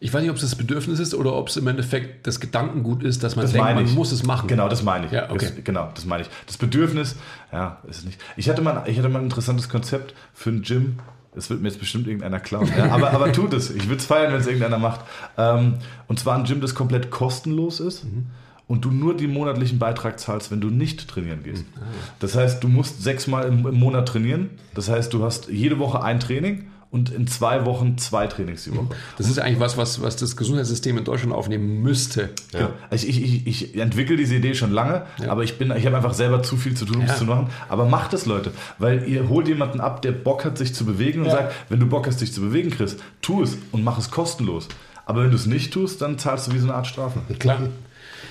Ich weiß nicht, ob es das Bedürfnis ist oder ob es im Endeffekt das Gedankengut ist, dass man das denkt, man ich. muss es machen. Genau, das meine ich. Ja, okay. Das, genau, das meine ich. Das Bedürfnis, ja, ist es nicht. Ich hatte, mal, ich hatte mal ein interessantes Konzept für ein Gym. Das wird mir jetzt bestimmt irgendeiner klauen. Ja? Aber, aber tut es. Ich würde es feiern, wenn es irgendeiner macht. Ähm, und zwar ein Gym, das komplett kostenlos ist. Mhm und du nur den monatlichen Beitrag zahlst, wenn du nicht trainieren gehst. Mhm. Das heißt, du musst sechsmal im, im Monat trainieren. Das heißt, du hast jede Woche ein Training und in zwei Wochen zwei Trainings die Woche. Das ist eigentlich was, was, was das Gesundheitssystem in Deutschland aufnehmen müsste. Ja. Also ich, ich, ich entwickle diese Idee schon lange, ja. aber ich, ich habe einfach selber zu viel zu tun, um es ja. zu machen. Aber macht es, Leute, weil ihr holt jemanden ab, der Bock hat, sich zu bewegen und sagt, wenn du Bock hast, dich zu bewegen, Chris, tu es und mach es kostenlos. Aber wenn du es nicht tust, dann zahlst du wie so eine Art Strafe. Klar.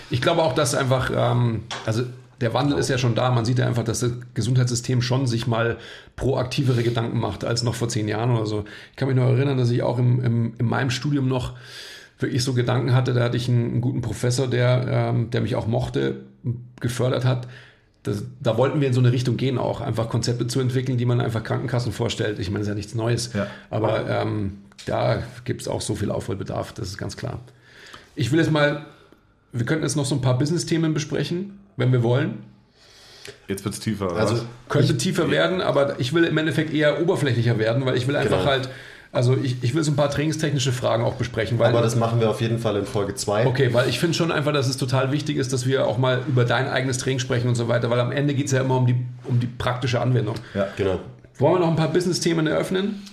Ich glaube auch, dass einfach, ähm, also der Wandel ist ja schon da. Man sieht ja einfach, dass das Gesundheitssystem schon sich mal proaktivere Gedanken macht als noch vor zehn Jahren oder so. Ich kann mich noch erinnern, dass ich auch im, im, in meinem Studium noch wirklich so Gedanken hatte. Da hatte ich einen, einen guten Professor, der, ähm, der mich auch mochte, gefördert hat. Das, da wollten wir in so eine Richtung gehen, auch einfach Konzepte zu entwickeln, die man einfach Krankenkassen vorstellt. Ich meine, das ist ja nichts Neues. Ja. Aber ähm, da gibt es auch so viel Aufholbedarf, das ist ganz klar. Ich will jetzt mal, wir könnten jetzt noch so ein paar Business-Themen besprechen wenn wir wollen. Jetzt wird es tiefer. Also was? könnte ich, tiefer werden, aber ich will im Endeffekt eher oberflächlicher werden, weil ich will einfach genau. halt, also ich, ich will so ein paar trainingstechnische Fragen auch besprechen. aber das machen wir auf jeden Fall in Folge 2. Okay, weil ich finde schon einfach, dass es total wichtig ist, dass wir auch mal über dein eigenes Training sprechen und so weiter, weil am Ende geht es ja immer um die, um die praktische Anwendung. Ja, genau. Wollen wir noch ein paar Business-Themen eröffnen?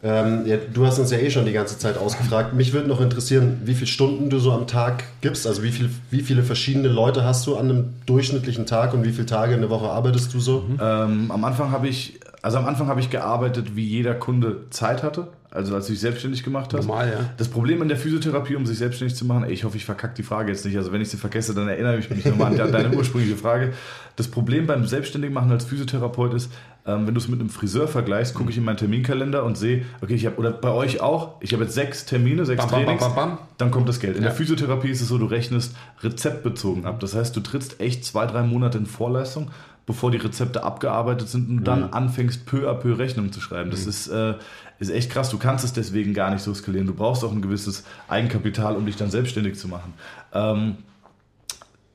Ähm, ja, du hast uns ja eh schon die ganze Zeit ausgefragt. Mich würde noch interessieren, wie viele Stunden du so am Tag gibst. Also wie, viel, wie viele verschiedene Leute hast du an einem durchschnittlichen Tag und wie viele Tage in der Woche arbeitest du so? Mhm. Ähm, am Anfang habe ich, also am Anfang habe ich gearbeitet, wie jeder Kunde Zeit hatte. Also als du dich selbstständig gemacht hast. Normal, ja. Das Problem in der Physiotherapie, um sich selbstständig zu machen, ey, ich hoffe, ich verkacke die Frage jetzt nicht. Also wenn ich sie vergesse, dann erinnere ich mich nochmal an deine ursprüngliche Frage. Das Problem beim Selbstständigen machen als Physiotherapeut ist, ähm, wenn du es mit einem Friseur vergleichst, gucke ich in meinen Terminkalender und sehe, okay, ich habe, oder bei euch auch, ich habe jetzt sechs Termine, sechs bam, Trainings, bam, bam, dann kommt das Geld. In ja. der Physiotherapie ist es so, du rechnest rezeptbezogen ab. Das heißt, du trittst echt zwei, drei Monate in Vorleistung bevor die Rezepte abgearbeitet sind und dann mhm. anfängst, peu à peu Rechnungen zu schreiben. Das mhm. ist, äh, ist echt krass. Du kannst es deswegen gar nicht so skalieren. Du brauchst auch ein gewisses Eigenkapital, um dich dann selbstständig zu machen. Ähm,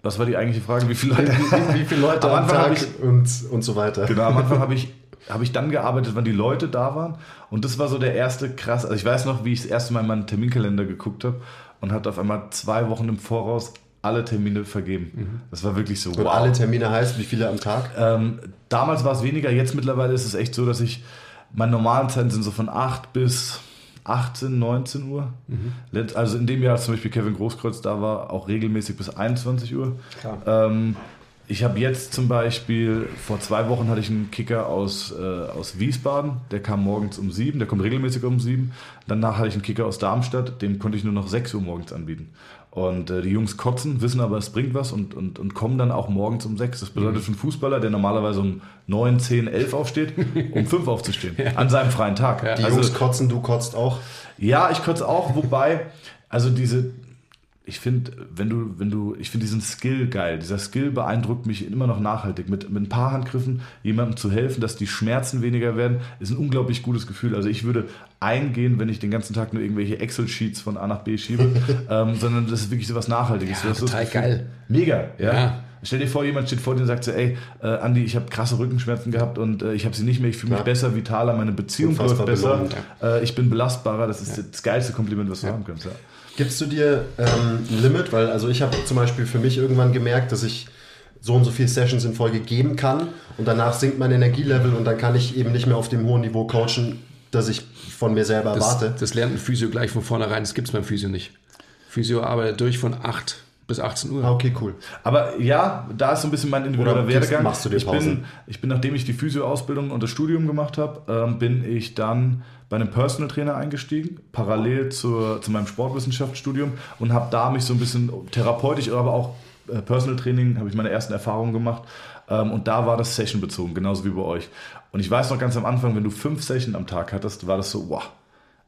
was war die eigentliche Frage? Wie viele Leute, wie, wie viele Leute am, am Tag ich, und, und so weiter? Genau, am Anfang habe ich, hab ich dann gearbeitet, wann die Leute da waren. Und das war so der erste krass. Also ich weiß noch, wie ich das erste Mal in meinen Terminkalender geguckt habe und hatte auf einmal zwei Wochen im Voraus alle Termine vergeben. Mhm. Das war wirklich so. Und wow. alle Termine heißt, wie viele am Tag? Ähm, damals war es weniger, jetzt mittlerweile ist es echt so, dass ich, meine normalen Zeiten sind so von 8 bis 18, 19 Uhr. Mhm. Also in dem Jahr, als zum Beispiel Kevin Großkreuz da war, auch regelmäßig bis 21 Uhr. Ähm, ich habe jetzt zum Beispiel, vor zwei Wochen hatte ich einen Kicker aus, äh, aus Wiesbaden, der kam morgens um sieben, der kommt regelmäßig um sieben. Danach hatte ich einen Kicker aus Darmstadt, dem konnte ich nur noch 6 Uhr morgens anbieten. Und äh, die Jungs kotzen, wissen aber, es bringt was und, und, und kommen dann auch morgens um sechs. Das bedeutet mhm. für einen Fußballer, der normalerweise um neun, zehn, elf aufsteht, um fünf aufzustehen. ja. An seinem freien Tag. Ja. Die also, Jungs kotzen, du kotzt auch? Ja, ich kotze auch, wobei, also diese, ich finde, wenn du, wenn du, ich finde diesen Skill geil. Dieser Skill beeindruckt mich immer noch nachhaltig. Mit, mit ein paar Handgriffen jemandem zu helfen, dass die Schmerzen weniger werden, ist ein unglaublich gutes Gefühl. Also ich würde eingehen, wenn ich den ganzen Tag nur irgendwelche Excel-Sheets von A nach B schiebe, ähm, sondern das ist wirklich so was Nachhaltiges. Ja, total geil. Mega, ja. ja. Stell dir vor, jemand steht vor dir und sagt so, ey, äh, Andi, ich habe krasse Rückenschmerzen gehabt und äh, ich habe sie nicht mehr, ich fühle mich besser, vitaler, meine Beziehung läuft besser, äh, ich bin belastbarer. Das ist ja. das geilste Kompliment, was du haben kannst. Gibst du dir ähm, ein Limit? Weil also ich habe zum Beispiel für mich irgendwann gemerkt, dass ich so und so viele Sessions in Folge geben kann und danach sinkt mein Energielevel und dann kann ich eben nicht mehr auf dem hohen Niveau coachen, das ich von mir selber das, erwarte. Das lernt ein Physio gleich von vornherein, das gibt es beim Physio nicht. Physio arbeitet durch von 8 bis 18 Uhr. Ah, okay, cool. Aber ja, da ist so ein bisschen mein individueller Werdegang. Machst du dir Pause? Ich bin, ich bin, nachdem ich die Physio-Ausbildung und das Studium gemacht habe, ähm, bin ich dann bei einem Personal Trainer eingestiegen, parallel zur, zu meinem Sportwissenschaftsstudium und habe da mich so ein bisschen therapeutisch, aber auch äh, Personal Training, habe ich meine ersten Erfahrungen gemacht. Ähm, und da war das Session bezogen, genauso wie bei euch. Und ich weiß noch ganz am Anfang, wenn du fünf Sessions am Tag hattest, war das so, wow,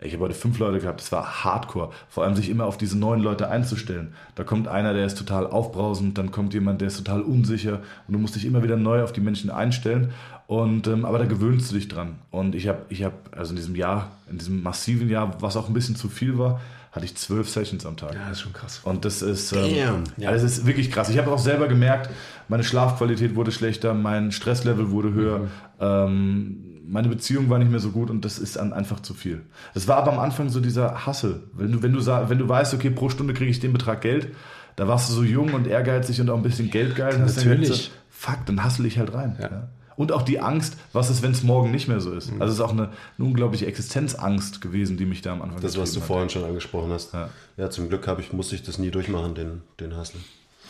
Ich habe heute fünf Leute gehabt, das war Hardcore. Vor allem sich immer auf diese neuen Leute einzustellen. Da kommt einer, der ist total aufbrausend, dann kommt jemand, der ist total unsicher und du musst dich immer wieder neu auf die Menschen einstellen. Und, ähm, aber da gewöhnst du dich dran. Und ich habe, ich hab, also in diesem Jahr, in diesem massiven Jahr, was auch ein bisschen zu viel war, hatte ich zwölf Sessions am Tag. Ja, das ist schon krass. Und das ist, ähm, ja. das ist wirklich krass. Ich habe auch selber gemerkt, meine Schlafqualität wurde schlechter, mein Stresslevel wurde höher, mhm. ähm, meine Beziehung war nicht mehr so gut und das ist einfach zu viel. Es war aber am Anfang so dieser Hassel. Wenn du, wenn du, wenn du weißt, okay, pro Stunde kriege ich den Betrag Geld, da warst du so jung und ehrgeizig und auch ein bisschen geldgeil. Natürlich. Dann fuck, dann hassel ich halt rein. Ja. Ja. Und auch die Angst, was ist, wenn es morgen nicht mehr so ist. Also es ist auch eine, eine, unglaubliche Existenzangst gewesen, die mich da am Anfang Das, was du hat. vorhin schon angesprochen hast. Ja, ja zum Glück ich, musste ich das nie durchmachen, den, den Hustle.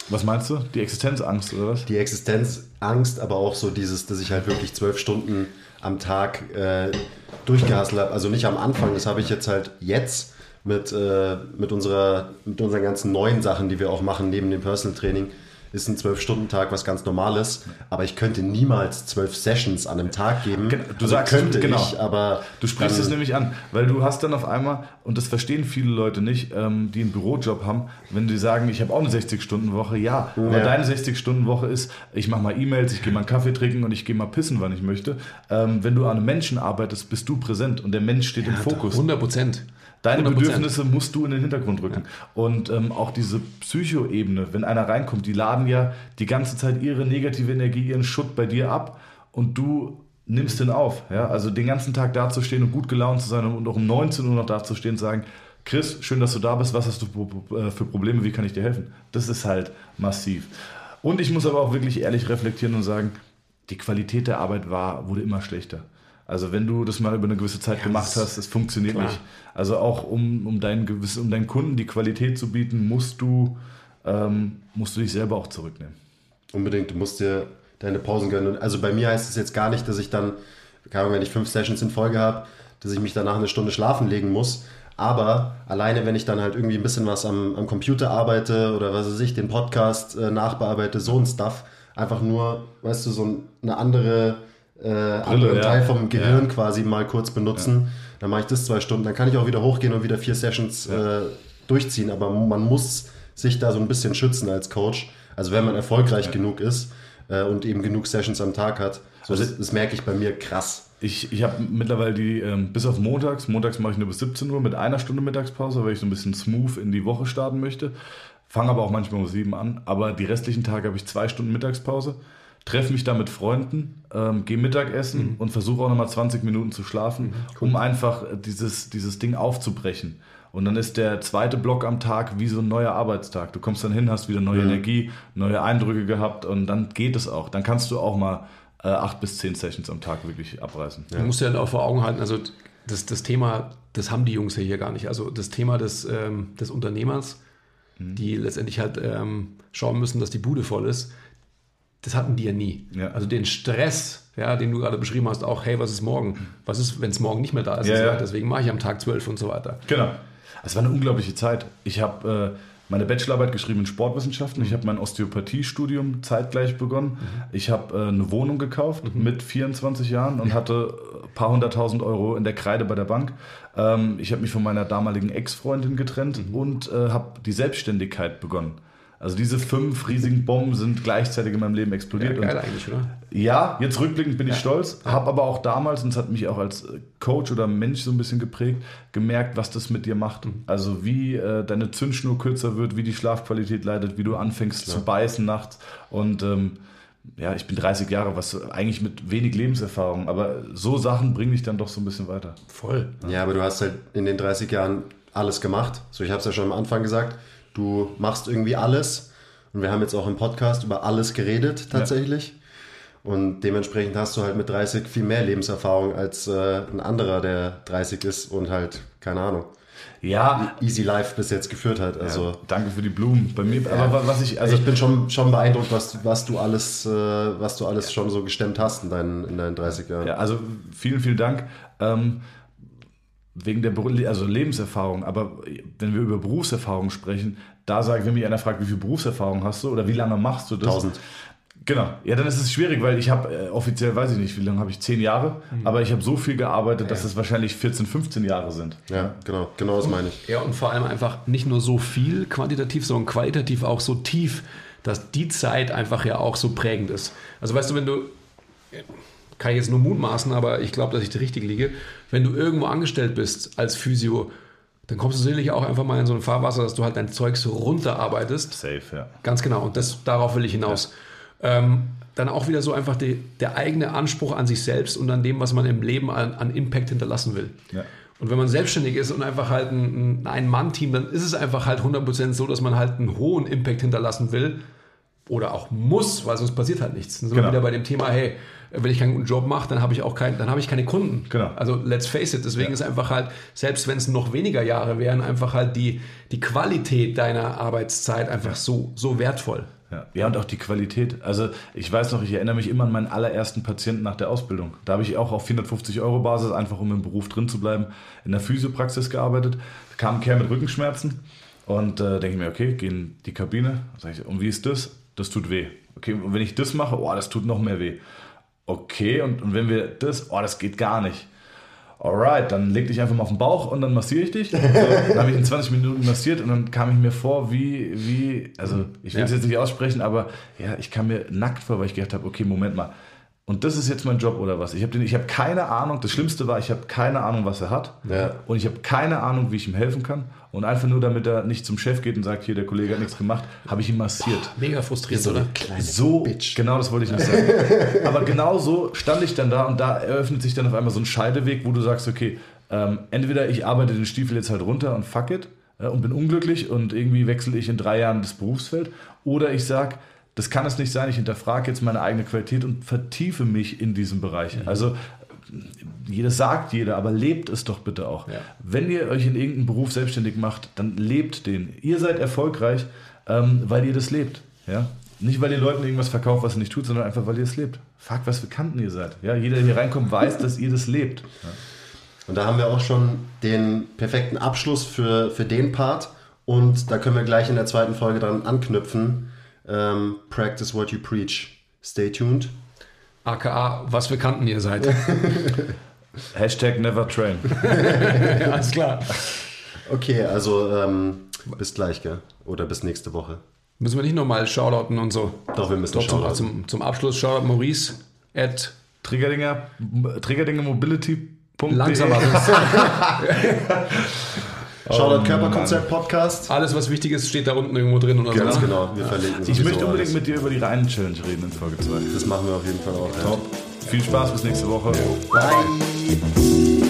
Was meinst du? Die Existenzangst oder was? Die Existenzangst, aber auch so dieses, dass ich halt wirklich zwölf Stunden am Tag äh, durchgehasselt habe. Also nicht am Anfang, das habe ich jetzt halt jetzt mit, äh, mit, unserer, mit unseren ganzen neuen Sachen, die wir auch machen neben dem Personal Training ist ein Zwölf-Stunden-Tag was ganz Normales, aber ich könnte niemals zwölf Sessions an einem Tag geben. Du also sagst, könnte genau. ich, aber... Du sprichst es nämlich an, weil du hast dann auf einmal, und das verstehen viele Leute nicht, ähm, die einen Bürojob haben, wenn die sagen, ich habe auch eine 60-Stunden-Woche, ja, ja, aber deine 60-Stunden-Woche ist, ich mache mal E-Mails, ich gehe mal einen Kaffee trinken und ich gehe mal pissen, wann ich möchte. Ähm, wenn du an einem Menschen arbeitest, bist du präsent und der Mensch steht ja, im Fokus. 100 Prozent. Deine 100%. Bedürfnisse musst du in den Hintergrund rücken. Ja. Und ähm, auch diese Psychoebene, wenn einer reinkommt, die laden ja die ganze Zeit ihre negative Energie, ihren Schutt bei dir ab und du nimmst den auf. Ja? Also den ganzen Tag dazustehen und gut gelaunt zu sein und auch um 19 Uhr noch dazustehen und sagen, Chris, schön, dass du da bist, was hast du äh, für Probleme, wie kann ich dir helfen? Das ist halt massiv. Und ich muss aber auch wirklich ehrlich reflektieren und sagen, die Qualität der Arbeit war, wurde immer schlechter. Also wenn du das mal über eine gewisse Zeit ja, gemacht hast, es funktioniert klar. nicht. Also auch um, um, deinen gewissen, um deinen Kunden die Qualität zu bieten, musst du, ähm, musst du dich selber auch zurücknehmen. Unbedingt, du musst dir deine Pausen gönnen. Also bei mir heißt es jetzt gar nicht, dass ich dann, wenn ich fünf Sessions in Folge habe, dass ich mich danach eine Stunde schlafen legen muss. Aber alleine, wenn ich dann halt irgendwie ein bisschen was am, am Computer arbeite oder was weiß ich, den Podcast äh, nachbearbeite, so ein Stuff, einfach nur, weißt du, so eine andere äh, anderen ja. Teil vom Gehirn ja. quasi mal kurz benutzen. Ja. Dann mache ich das zwei Stunden. Dann kann ich auch wieder hochgehen und wieder vier Sessions äh, durchziehen. Aber man muss sich da so ein bisschen schützen als Coach. Also wenn man erfolgreich genug ist äh, und eben genug Sessions am Tag hat. So, also, das, das merke ich bei mir krass. Ich, ich habe mittlerweile die, ähm, bis auf montags, montags mache ich nur bis 17 Uhr mit einer Stunde Mittagspause, weil ich so ein bisschen smooth in die Woche starten möchte. Fange aber auch manchmal um sieben an. Aber die restlichen Tage habe ich zwei Stunden Mittagspause treffe mich da mit Freunden, ähm, gehe Mittagessen mhm. und versuche auch nochmal 20 Minuten zu schlafen, mhm, cool. um einfach dieses, dieses Ding aufzubrechen. Und dann ist der zweite Block am Tag wie so ein neuer Arbeitstag. Du kommst dann hin, hast wieder neue mhm. Energie, neue Eindrücke gehabt und dann geht es auch. Dann kannst du auch mal äh, acht bis zehn Sessions am Tag wirklich abreißen. Ja. Du musst ja auch vor Augen halten, also das, das Thema, das haben die Jungs ja hier gar nicht. Also das Thema des, ähm, des Unternehmers, mhm. die letztendlich halt ähm, schauen müssen, dass die Bude voll ist das hatten die ja nie. Ja. Also den Stress, ja, den du gerade beschrieben hast, auch, hey, was ist morgen? Was ist, wenn es morgen nicht mehr da ist? Ja, ja. Deswegen mache ich am Tag 12 und so weiter. Genau. Es war eine unglaubliche Zeit. Ich habe äh, meine Bachelorarbeit geschrieben in Sportwissenschaften. Ich habe mein Osteopathiestudium zeitgleich begonnen. Mhm. Ich habe äh, eine Wohnung gekauft mhm. mit 24 Jahren und hatte ein paar hunderttausend Euro in der Kreide bei der Bank. Ähm, ich habe mich von meiner damaligen Ex-Freundin getrennt mhm. und äh, habe die Selbstständigkeit begonnen. Also diese fünf riesigen Bomben sind gleichzeitig in meinem Leben explodiert. Ja, geil eigentlich, oder? Ja, jetzt rückblickend bin ich stolz, habe aber auch damals, und es hat mich auch als Coach oder Mensch so ein bisschen geprägt, gemerkt, was das mit dir macht. Mhm. Also wie äh, deine Zündschnur kürzer wird, wie die Schlafqualität leidet, wie du anfängst Klar. zu beißen nachts. Und ähm, ja, ich bin 30 Jahre, was eigentlich mit wenig Lebenserfahrung, aber so Sachen bringen dich dann doch so ein bisschen weiter. Voll. Ja, aber du hast halt in den 30 Jahren alles gemacht. So, ich habe es ja schon am Anfang gesagt Du machst irgendwie alles. Und wir haben jetzt auch im Podcast über alles geredet tatsächlich. Ja. Und dementsprechend hast du halt mit 30 viel mehr Lebenserfahrung als äh, ein anderer, der 30 ist und halt, keine Ahnung. Ja. Easy Life bis jetzt geführt hat. Also, ja, danke für die Blumen. Bei mir, ja. aber was ich, also ich bin schon, schon beeindruckt, was, was du alles, äh, was du alles schon so gestemmt hast in deinen, in deinen 30 Jahren. Ja, also vielen, vielen Dank. Ähm, wegen der also Lebenserfahrung, aber wenn wir über Berufserfahrung sprechen, da sage ich, wenn mich einer fragt, wie viel Berufserfahrung hast du oder wie lange machst du das? Tausend. Genau. Ja, dann ist es schwierig, weil ich habe äh, offiziell, weiß ich nicht, wie lange habe ich, zehn Jahre, mhm. aber ich habe so viel gearbeitet, dass es wahrscheinlich 14, 15 Jahre sind. Ja, genau, genau das meine ich. Ja, und vor allem einfach nicht nur so viel quantitativ, sondern qualitativ auch so tief, dass die Zeit einfach ja auch so prägend ist. Also weißt du, wenn du, kann ich jetzt nur mutmaßen, aber ich glaube, dass ich da richtig liege, wenn du irgendwo angestellt bist als Physio, dann kommst du sicherlich auch einfach mal in so ein Fahrwasser, dass du halt dein Zeug so runterarbeitest. Safe, ja. Ganz genau. Und das, darauf will ich hinaus. Ja. Ähm, dann auch wieder so einfach die, der eigene Anspruch an sich selbst und an dem, was man im Leben an, an Impact hinterlassen will. Ja. Und wenn man selbstständig ist und einfach halt ein, ein Mann-Team, dann ist es einfach halt 100% so, dass man halt einen hohen Impact hinterlassen will oder auch muss, weil sonst passiert halt nichts. Dann sind genau. wir wieder bei dem Thema, hey, wenn ich keinen guten Job mache, dann habe ich auch kein, dann habe ich keine Kunden. Genau. Also let's face it, deswegen ja. ist einfach halt, selbst wenn es noch weniger Jahre wären, einfach halt die, die Qualität deiner Arbeitszeit einfach so, so wertvoll. Ja. ja, und auch die Qualität. Also ich weiß noch, ich erinnere mich immer an meinen allerersten Patienten nach der Ausbildung. Da habe ich auch auf 450 Euro Basis, einfach um im Beruf drin zu bleiben, in der Physiopraxis gearbeitet. Da kam ein Kerl mit Rückenschmerzen und äh, denke ich mir, okay, geh in die Kabine. Sag ich, und wie ist das? Das tut weh. Okay, und wenn ich das mache, oh, das tut noch mehr weh okay, und, und wenn wir das, oh, das geht gar nicht. Alright, dann leg dich einfach mal auf den Bauch und dann massiere ich dich. So, dann habe ich in 20 Minuten massiert und dann kam ich mir vor, wie, wie, also ich will es ja. jetzt nicht aussprechen, aber ja, ich kam mir nackt vor, weil ich gedacht habe, okay, Moment mal, und das ist jetzt mein Job oder was? Ich habe hab keine Ahnung. Das Schlimmste war, ich habe keine Ahnung, was er hat. Ja. Und ich habe keine Ahnung, wie ich ihm helfen kann. Und einfach nur, damit er nicht zum Chef geht und sagt, hier, der Kollege hat nichts gemacht, habe ich ihn massiert. Boah, mega frustrierend, so oder? Kleine so, Bitch. genau das wollte ich nicht sagen. Aber genau so stand ich dann da und da eröffnet sich dann auf einmal so ein Scheideweg, wo du sagst, okay, ähm, entweder ich arbeite den Stiefel jetzt halt runter und fuck it äh, und bin unglücklich und irgendwie wechsle ich in drei Jahren das Berufsfeld. Oder ich sage, das kann es nicht sein. Ich hinterfrage jetzt meine eigene Qualität und vertiefe mich in diesem Bereich. Mhm. Also jeder sagt jeder, aber lebt es doch bitte auch. Ja. Wenn ihr euch in irgendeinem Beruf selbstständig macht, dann lebt den. Ihr seid erfolgreich, ähm, weil ihr das lebt. Ja? Nicht, weil ihr Leuten irgendwas verkauft, was ihr nicht tut, sondern einfach, weil ihr es lebt. Fragt, was für Kanten ihr seid. Ja? Jeder, der hier reinkommt, weiß, dass ihr das lebt. Ja. Und da haben wir auch schon den perfekten Abschluss für, für den Part. Und da können wir gleich in der zweiten Folge dran anknüpfen. Ähm, practice what you preach. Stay tuned. AKA, was für Kanten ihr seid. Hashtag never train. Alles klar. Okay, also ähm, bis gleich, gell? Oder bis nächste Woche. Müssen wir nicht nochmal shoutouten und so? Doch, wir müssen Doch, zum, zum, zum Abschluss shoutout Maurice at Triggerdinger, Triggerdinger Mobility. Langsamer. Shoutout oh, Körperkonzept Podcast. Alles, was wichtig ist, steht da unten irgendwo drin. Oder Ganz so. genau, wir verlinken Ich möchte unbedingt alles. mit dir über die reinen Challenge reden in Folge 2. Das machen wir auf jeden Fall auch. Top. Ja. Viel Spaß, bis nächste Woche. Bye.